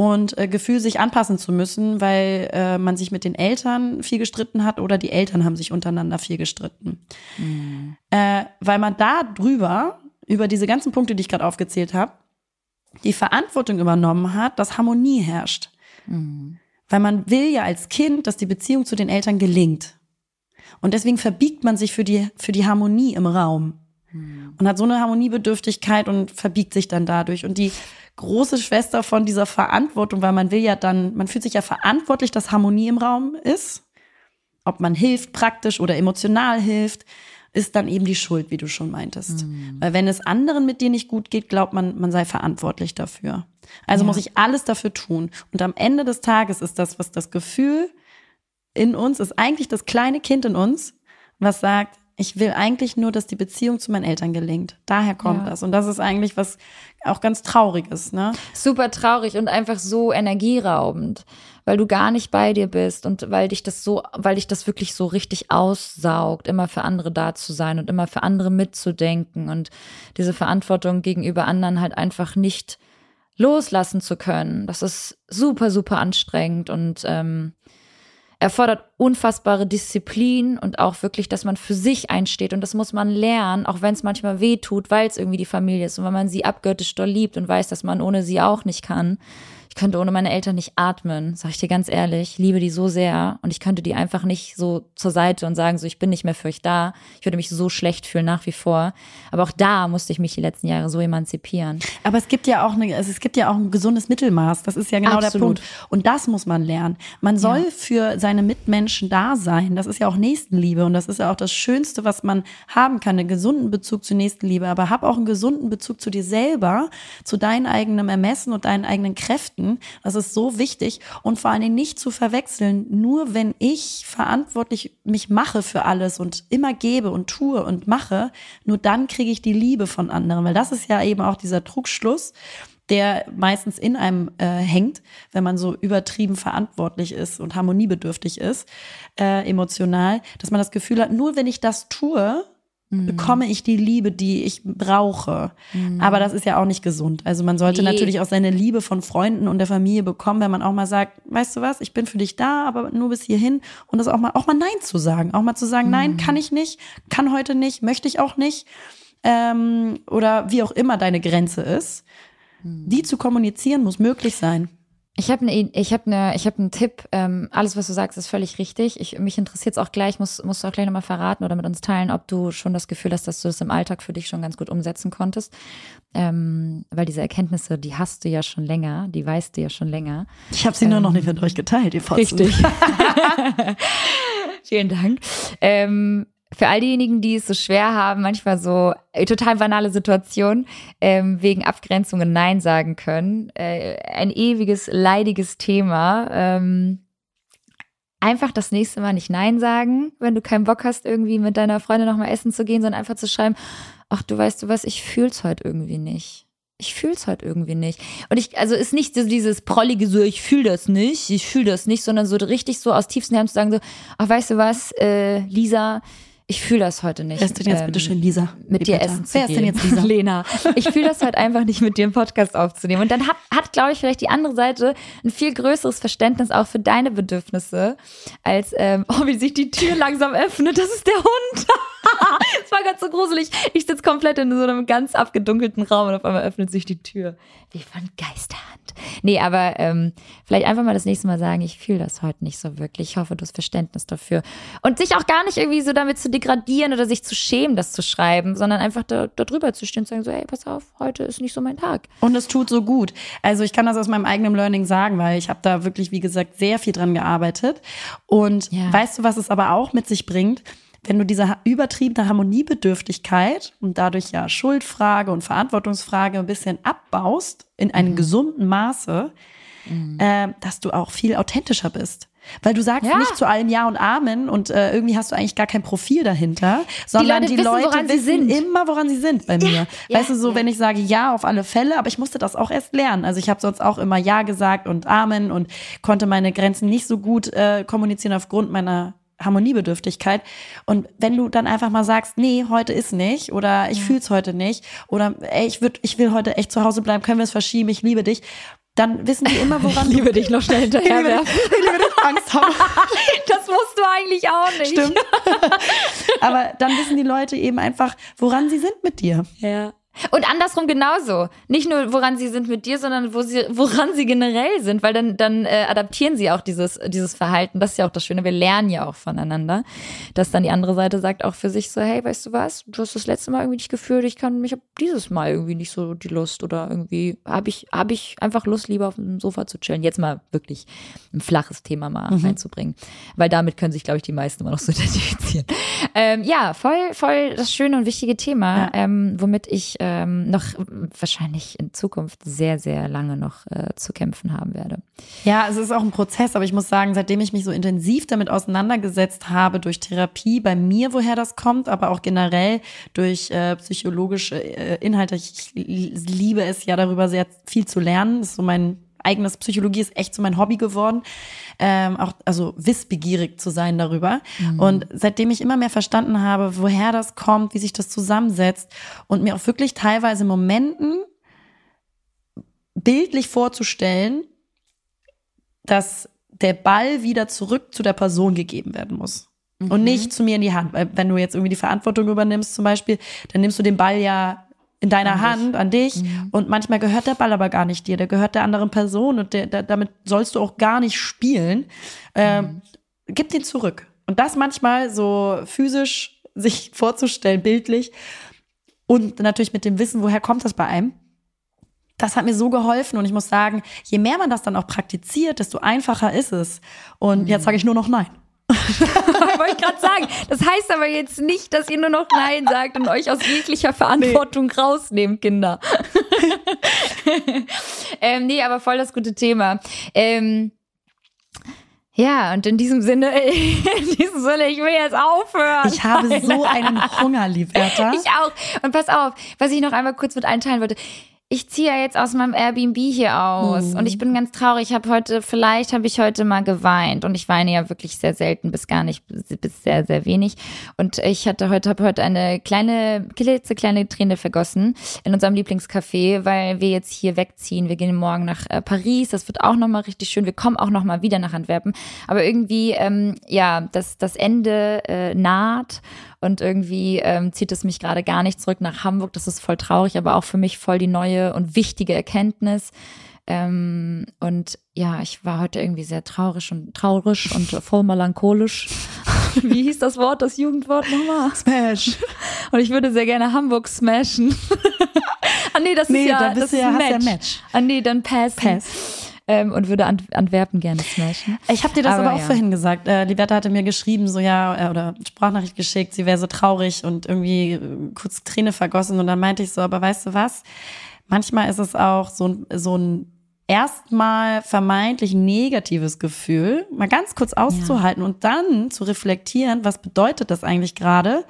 und äh, Gefühl, sich anpassen zu müssen, weil äh, man sich mit den Eltern viel gestritten hat oder die Eltern haben sich untereinander viel gestritten. Mhm. Äh, weil man da drüber, über diese ganzen Punkte, die ich gerade aufgezählt habe, die Verantwortung übernommen hat, dass Harmonie herrscht. Mhm. Weil man will ja als Kind, dass die Beziehung zu den Eltern gelingt. Und deswegen verbiegt man sich für die, für die Harmonie im Raum. Mhm. Und hat so eine Harmoniebedürftigkeit und verbiegt sich dann dadurch. Und die große Schwester von dieser Verantwortung, weil man will ja dann, man fühlt sich ja verantwortlich, dass Harmonie im Raum ist. Ob man hilft, praktisch oder emotional hilft, ist dann eben die Schuld, wie du schon meintest. Mhm. Weil wenn es anderen mit dir nicht gut geht, glaubt man, man sei verantwortlich dafür. Also ja. muss ich alles dafür tun. Und am Ende des Tages ist das, was das Gefühl in uns ist, eigentlich das kleine Kind in uns, was sagt, ich will eigentlich nur, dass die Beziehung zu meinen Eltern gelingt. Daher kommt ja. das. Und das ist eigentlich was auch ganz Trauriges, ne? Super traurig und einfach so energieraubend, weil du gar nicht bei dir bist und weil dich das so, weil dich das wirklich so richtig aussaugt, immer für andere da zu sein und immer für andere mitzudenken und diese Verantwortung gegenüber anderen halt einfach nicht loslassen zu können. Das ist super, super anstrengend und ähm, erfordert unfassbare Disziplin und auch wirklich, dass man für sich einsteht. Und das muss man lernen, auch wenn es manchmal weh tut, weil es irgendwie die Familie ist und weil man sie abgöttisch doll liebt und weiß, dass man ohne sie auch nicht kann. Ich könnte ohne meine Eltern nicht atmen, sag ich dir ganz ehrlich. Ich liebe die so sehr und ich könnte die einfach nicht so zur Seite und sagen, so ich bin nicht mehr für euch da. Ich würde mich so schlecht fühlen nach wie vor. Aber auch da musste ich mich die letzten Jahre so emanzipieren. Aber es gibt ja auch eine, es gibt ja auch ein gesundes Mittelmaß. Das ist ja genau Absolut. der Punkt. Und das muss man lernen. Man soll ja. für seine Mitmenschen da sein. Das ist ja auch Nächstenliebe und das ist ja auch das Schönste, was man haben kann. Einen gesunden Bezug zur Nächstenliebe. Aber hab auch einen gesunden Bezug zu dir selber, zu deinem eigenen Ermessen und deinen eigenen Kräften Konflikten. Das ist so wichtig und vor allen Dingen nicht zu verwechseln. Nur wenn ich verantwortlich mich mache für alles und immer gebe und tue und mache, nur dann kriege ich die Liebe von anderen. Weil das ist ja eben auch dieser Trugschluss, der meistens in einem äh, hängt, wenn man so übertrieben verantwortlich ist und harmoniebedürftig ist, äh, emotional, dass man das Gefühl hat, nur wenn ich das tue. Bekomme ich die Liebe, die ich brauche. Mhm. Aber das ist ja auch nicht gesund. Also man sollte nee. natürlich auch seine Liebe von Freunden und der Familie bekommen, wenn man auch mal sagt, weißt du was, ich bin für dich da, aber nur bis hierhin. Und das auch mal, auch mal Nein zu sagen. Auch mal zu sagen, mhm. nein, kann ich nicht, kann heute nicht, möchte ich auch nicht. Ähm, oder wie auch immer deine Grenze ist. Mhm. Die zu kommunizieren muss möglich sein. Ich habe eine, ich habe eine, ich habe einen Tipp. Ähm, alles, was du sagst, ist völlig richtig. Ich, mich interessiert es auch gleich. Muss, musst du auch gleich nochmal verraten oder mit uns teilen, ob du schon das Gefühl hast, dass du das im Alltag für dich schon ganz gut umsetzen konntest. Ähm, weil diese Erkenntnisse, die hast du ja schon länger, die weißt du ja schon länger. Ich habe sie ähm, nur noch nicht mit euch geteilt, die Fotzen. Richtig. Vielen Dank. Ähm, für all diejenigen, die es so schwer haben, manchmal so äh, total banale Situationen, ähm, wegen Abgrenzungen Nein sagen können. Äh, ein ewiges, leidiges Thema. Ähm, einfach das nächste Mal nicht Nein sagen, wenn du keinen Bock hast, irgendwie mit deiner Freundin nochmal essen zu gehen, sondern einfach zu schreiben, ach, du weißt du was, ich fühl's heute irgendwie nicht. Ich fühl's heute irgendwie nicht. Und ich, also ist nicht so dieses prollige so, ich fühl das nicht, ich fühl das nicht, sondern so richtig so aus tiefstem Herzen zu sagen so, ach, weißt du was, äh, Lisa, ich fühle das heute nicht. Wer ist denn jetzt ähm, bitte schön Lisa? Mit dir essen zu Wer gehen. ist denn jetzt Lisa? Lena. Ich fühle das halt einfach nicht, mit dir einen Podcast aufzunehmen. Und dann hat, hat glaube ich, vielleicht die andere Seite ein viel größeres Verständnis auch für deine Bedürfnisse, als, ähm, oh, wie sich die Tür langsam öffnet. Das ist der Hund. das war ganz so gruselig. Ich sitze komplett in so einem ganz abgedunkelten Raum und auf einmal öffnet sich die Tür. Wie von Geisterhand. Nee, aber ähm, vielleicht einfach mal das nächste Mal sagen, ich fühle das heute nicht so wirklich. Ich hoffe, du hast Verständnis dafür. Und sich auch gar nicht irgendwie so damit zu degradieren oder sich zu schämen, das zu schreiben, sondern einfach da, da drüber zu stehen und sagen so, hey, pass auf, heute ist nicht so mein Tag. Und es tut so gut. Also ich kann das aus meinem eigenen Learning sagen, weil ich habe da wirklich, wie gesagt, sehr viel dran gearbeitet. Und Ja. weißt du, was es aber auch mit sich bringt? Wenn du diese übertriebene Harmoniebedürftigkeit und dadurch ja Schuldfrage und Verantwortungsfrage ein bisschen abbaust in einem gesunden Maße, äh, dass du auch viel authentischer bist. Weil du sagst Ja. nicht zu allem Ja und Amen und äh, irgendwie hast du eigentlich gar kein Profil dahinter, sondern Leute die wissen, Leute woran sie wissen sind. immer, woran sie sind bei mir. ja, weißt du, so ja. wenn ich sage Ja auf alle Fälle, aber ich musste das auch erst lernen. Also ich habe sonst auch immer Ja gesagt und Amen und konnte meine Grenzen nicht so gut äh, kommunizieren aufgrund meiner Harmoniebedürftigkeit. Und wenn du dann einfach mal sagst, nee, heute ist nicht oder ich fühl's heute nicht oder ey, ich, würd, ich will heute echt zu Hause bleiben, können wir es verschieben, ich liebe dich, dann wissen die immer, woran du dich noch schnell ich liebe, dich, ich liebe dich, Angst haben. Das musst du eigentlich auch nicht. Stimmt. Aber dann wissen die Leute eben einfach, woran sie sind mit dir. Ja. Und andersrum genauso. Nicht nur, woran sie sind mit dir, sondern wo sie, woran sie generell sind, weil dann, dann äh, adaptieren sie auch dieses, dieses Verhalten. Das ist ja auch das Schöne. Wir lernen ja auch voneinander. Dass dann die andere Seite sagt auch für sich so, hey, weißt du was, du hast das letzte Mal irgendwie nicht gefühlt, ich kann, ich habe dieses Mal irgendwie nicht so die Lust oder irgendwie habe ich, habe ich einfach Lust, lieber auf dem Sofa zu chillen. Jetzt mal wirklich ein flaches Thema mal reinzubringen. Weil damit können sich, glaube ich, die meisten immer noch so identifizieren. Ähm, ja, voll, voll das schöne und wichtige Thema, Ja. ähm, womit ich ähm, noch wahrscheinlich in Zukunft sehr, sehr lange noch äh, zu kämpfen haben werde. Ja, es ist auch ein Prozess, aber ich muss sagen, seitdem ich mich so intensiv damit auseinandergesetzt habe, durch Therapie, bei mir, woher das kommt, aber auch generell durch äh, psychologische äh, Inhalte. Ich liebe es ja darüber sehr viel zu lernen. Das ist so mein eigenes Psychologie ist echt so mein Hobby geworden, ähm, auch also wissbegierig zu sein darüber. Und seitdem ich immer mehr verstanden habe, woher das kommt, wie sich das zusammensetzt und mir auch wirklich teilweise Momenten bildlich vorzustellen, dass der Ball wieder zurück zu der Person gegeben werden muss. Und nicht zu mir in die Hand. Weil wenn du jetzt irgendwie die Verantwortung übernimmst zum Beispiel, dann nimmst du den Ball ja in deiner An dich. Hand, an dich. Und manchmal gehört der Ball aber gar nicht dir, der gehört der anderen Person und der, der, damit sollst du auch gar nicht spielen. Ähm, Gib den zurück. Und das manchmal so physisch sich vorzustellen, bildlich. Und natürlich mit dem Wissen, woher kommt das bei einem das hat mir so geholfen und ich muss sagen, je mehr man das dann auch praktiziert, desto einfacher ist es. Und jetzt sage ich nur noch nein. Wollte ich gerade sagen. Das heißt aber jetzt nicht, dass ihr nur noch Nein sagt und euch aus jeglicher Verantwortung rausnehmt, Kinder. ähm, nee, aber voll das gute Thema. Ähm, ja, und in diesem Sinne, in diesem Sinne, ich will jetzt aufhören. Ich habe so einen Hunger, Liberta. Ich auch. Und pass auf, was ich noch einmal kurz mit einteilen wollte. Ich ziehe ja jetzt aus meinem Airbnb hier aus und ich bin ganz traurig. Ich habe heute, vielleicht habe ich heute mal geweint und ich weine ja wirklich sehr selten bis gar nicht, bis sehr, sehr wenig. Und ich hatte heute, habe heute eine kleine, klitzekleine Träne vergossen in unserem Lieblingscafé, weil wir jetzt hier wegziehen. Wir gehen morgen nach äh, Paris. Das wird auch nochmal richtig schön. Wir kommen auch nochmal wieder nach Antwerpen. Aber irgendwie, ähm, ja, das, das Ende äh, naht und irgendwie ähm, zieht es mich gerade gar nicht zurück nach Hamburg. Das ist voll traurig, aber auch für mich voll die neue und wichtige Erkenntnis. Ähm, und ja, ich war heute irgendwie sehr traurig und traurig und voll melancholisch. Wie hieß das Wort, das Jugendwort nochmal? Smash. Und ich würde sehr gerne Hamburg smashen. ah nee, das Nee, ist ja, da bist das du ist ja- ein hast ja Match. Match. Ah nee, dann pass. Pass. Ähm, und würde Ant Antwerpen gerne smashen. Ich habe dir das aber, Aber auch ja. vorhin gesagt. Äh, Liberta hatte mir geschrieben, so ja, äh, oder Sprachnachricht geschickt, sie wäre so traurig und irgendwie äh, kurz Träne vergossen. Und dann meinte ich so, aber weißt du was? Manchmal ist es auch so, ein- so ein erstmal vermeintlich negatives Gefühl, mal ganz kurz auszuhalten und dann zu reflektieren, was bedeutet das eigentlich gerade?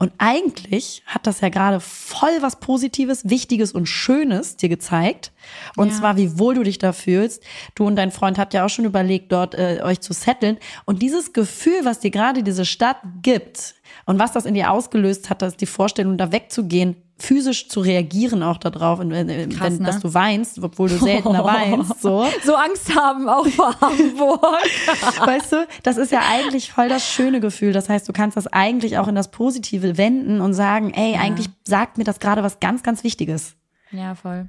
Und eigentlich hat das ja gerade voll was Positives, Wichtiges und Schönes dir gezeigt. Und Ja. zwar, wie wohl du dich da fühlst. Du und dein Freund habt ja auch schon überlegt, dort äh, euch zu setteln. Und dieses Gefühl, was dir gerade diese Stadt gibt und was das in dir ausgelöst hat, dass die Vorstellung, da wegzugehen, physisch zu reagieren auch darauf, und, Krass, wenn, ne? dass du weinst, obwohl du seltener weinst, so. So Angst haben auch vor Hamburg. Weißt du, das ist ja eigentlich voll das schöne Gefühl. Das heißt, du kannst das eigentlich auch in das Positive wenden und sagen, ey, eigentlich sagt mir das gerade was ganz, ganz Wichtiges. Ja, voll.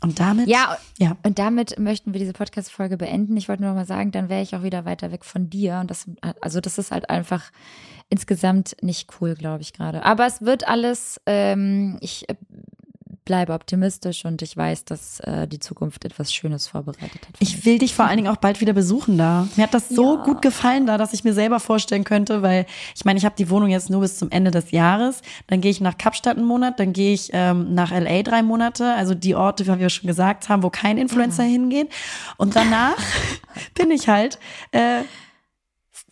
Und damit, Ja, ja. und damit möchten wir diese Podcast-Folge beenden. Ich wollte nur noch mal sagen, dann wäre ich auch wieder weiter weg von dir. Und das, also das ist halt einfach insgesamt nicht cool, glaube ich gerade. Aber es wird alles, ähm, ich bleibe optimistisch und ich weiß, dass äh, die Zukunft etwas Schönes vorbereitet hat. Ich will dich vor allen Dingen auch bald wieder besuchen da. Mir hat das so Ja. gut gefallen da, dass ich mir selber vorstellen könnte, weil ich meine, ich habe die Wohnung jetzt nur bis zum Ende des Jahres. Dann gehe ich nach Kapstadt einen Monat, dann gehe ich ähm, nach LA drei Monate, also die Orte, wie wir schon gesagt haben, wo kein Influencer hingeht. Und danach bin ich halt äh,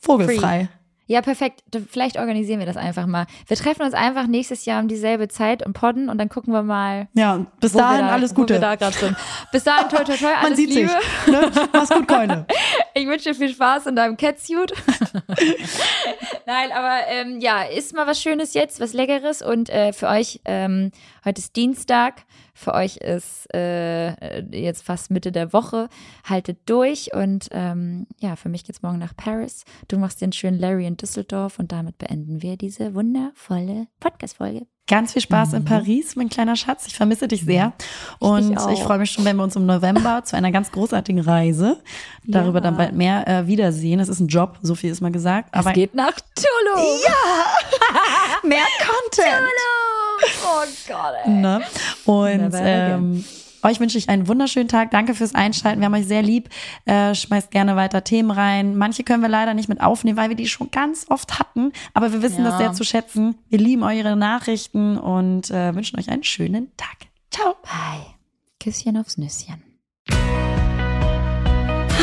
vogelfrei. Ja, perfekt. Vielleicht organisieren wir das einfach mal. Wir treffen uns einfach nächstes Jahr um dieselbe Zeit und podden und dann gucken wir mal. Ja, bis dahin da, alles Wo wir Gute. da gerade sind. Bis dahin, toi, toi, toi, alles Man sieht Liebe. sich. Ne? Mach's gut, Keune. Ich wünsche dir viel Spaß in deinem Catsuit. Nein, aber ähm, ja, isst mal was Schönes jetzt, was Leckeres. Und äh, für euch, ähm, heute ist Dienstag, für euch ist äh, jetzt fast Mitte der Woche. Haltet durch und ähm, ja, für mich geht's morgen nach Paris. Du machst den schönen Larry in Düsseldorf und damit beenden wir diese wundervolle Podcast-Folge. Ganz viel Spaß in Paris, mein kleiner Schatz. Ich vermisse dich sehr. Und ich, auch. freue mich schon, wenn wir uns im November zu einer ganz großartigen Reise, darüber Ja. dann bald mehr äh, wiedersehen. Es ist ein Job, so viel ist mal gesagt. Aber es geht nach Tulum. mehr Content. Oh Gott, ey. Ne? Und Never again. ähm, euch wünsche ich einen wunderschönen Tag. Danke fürs Einschalten. Wir haben euch sehr lieb. Äh, schmeißt gerne weiter Themen rein. Manche können wir leider nicht mit aufnehmen, weil wir die schon ganz oft hatten. Aber wir wissen Ja. das sehr zu schätzen. Wir lieben eure Nachrichten und äh, wünschen euch einen schönen Tag. Ciao. Bye. Küsschen aufs Nüsschen.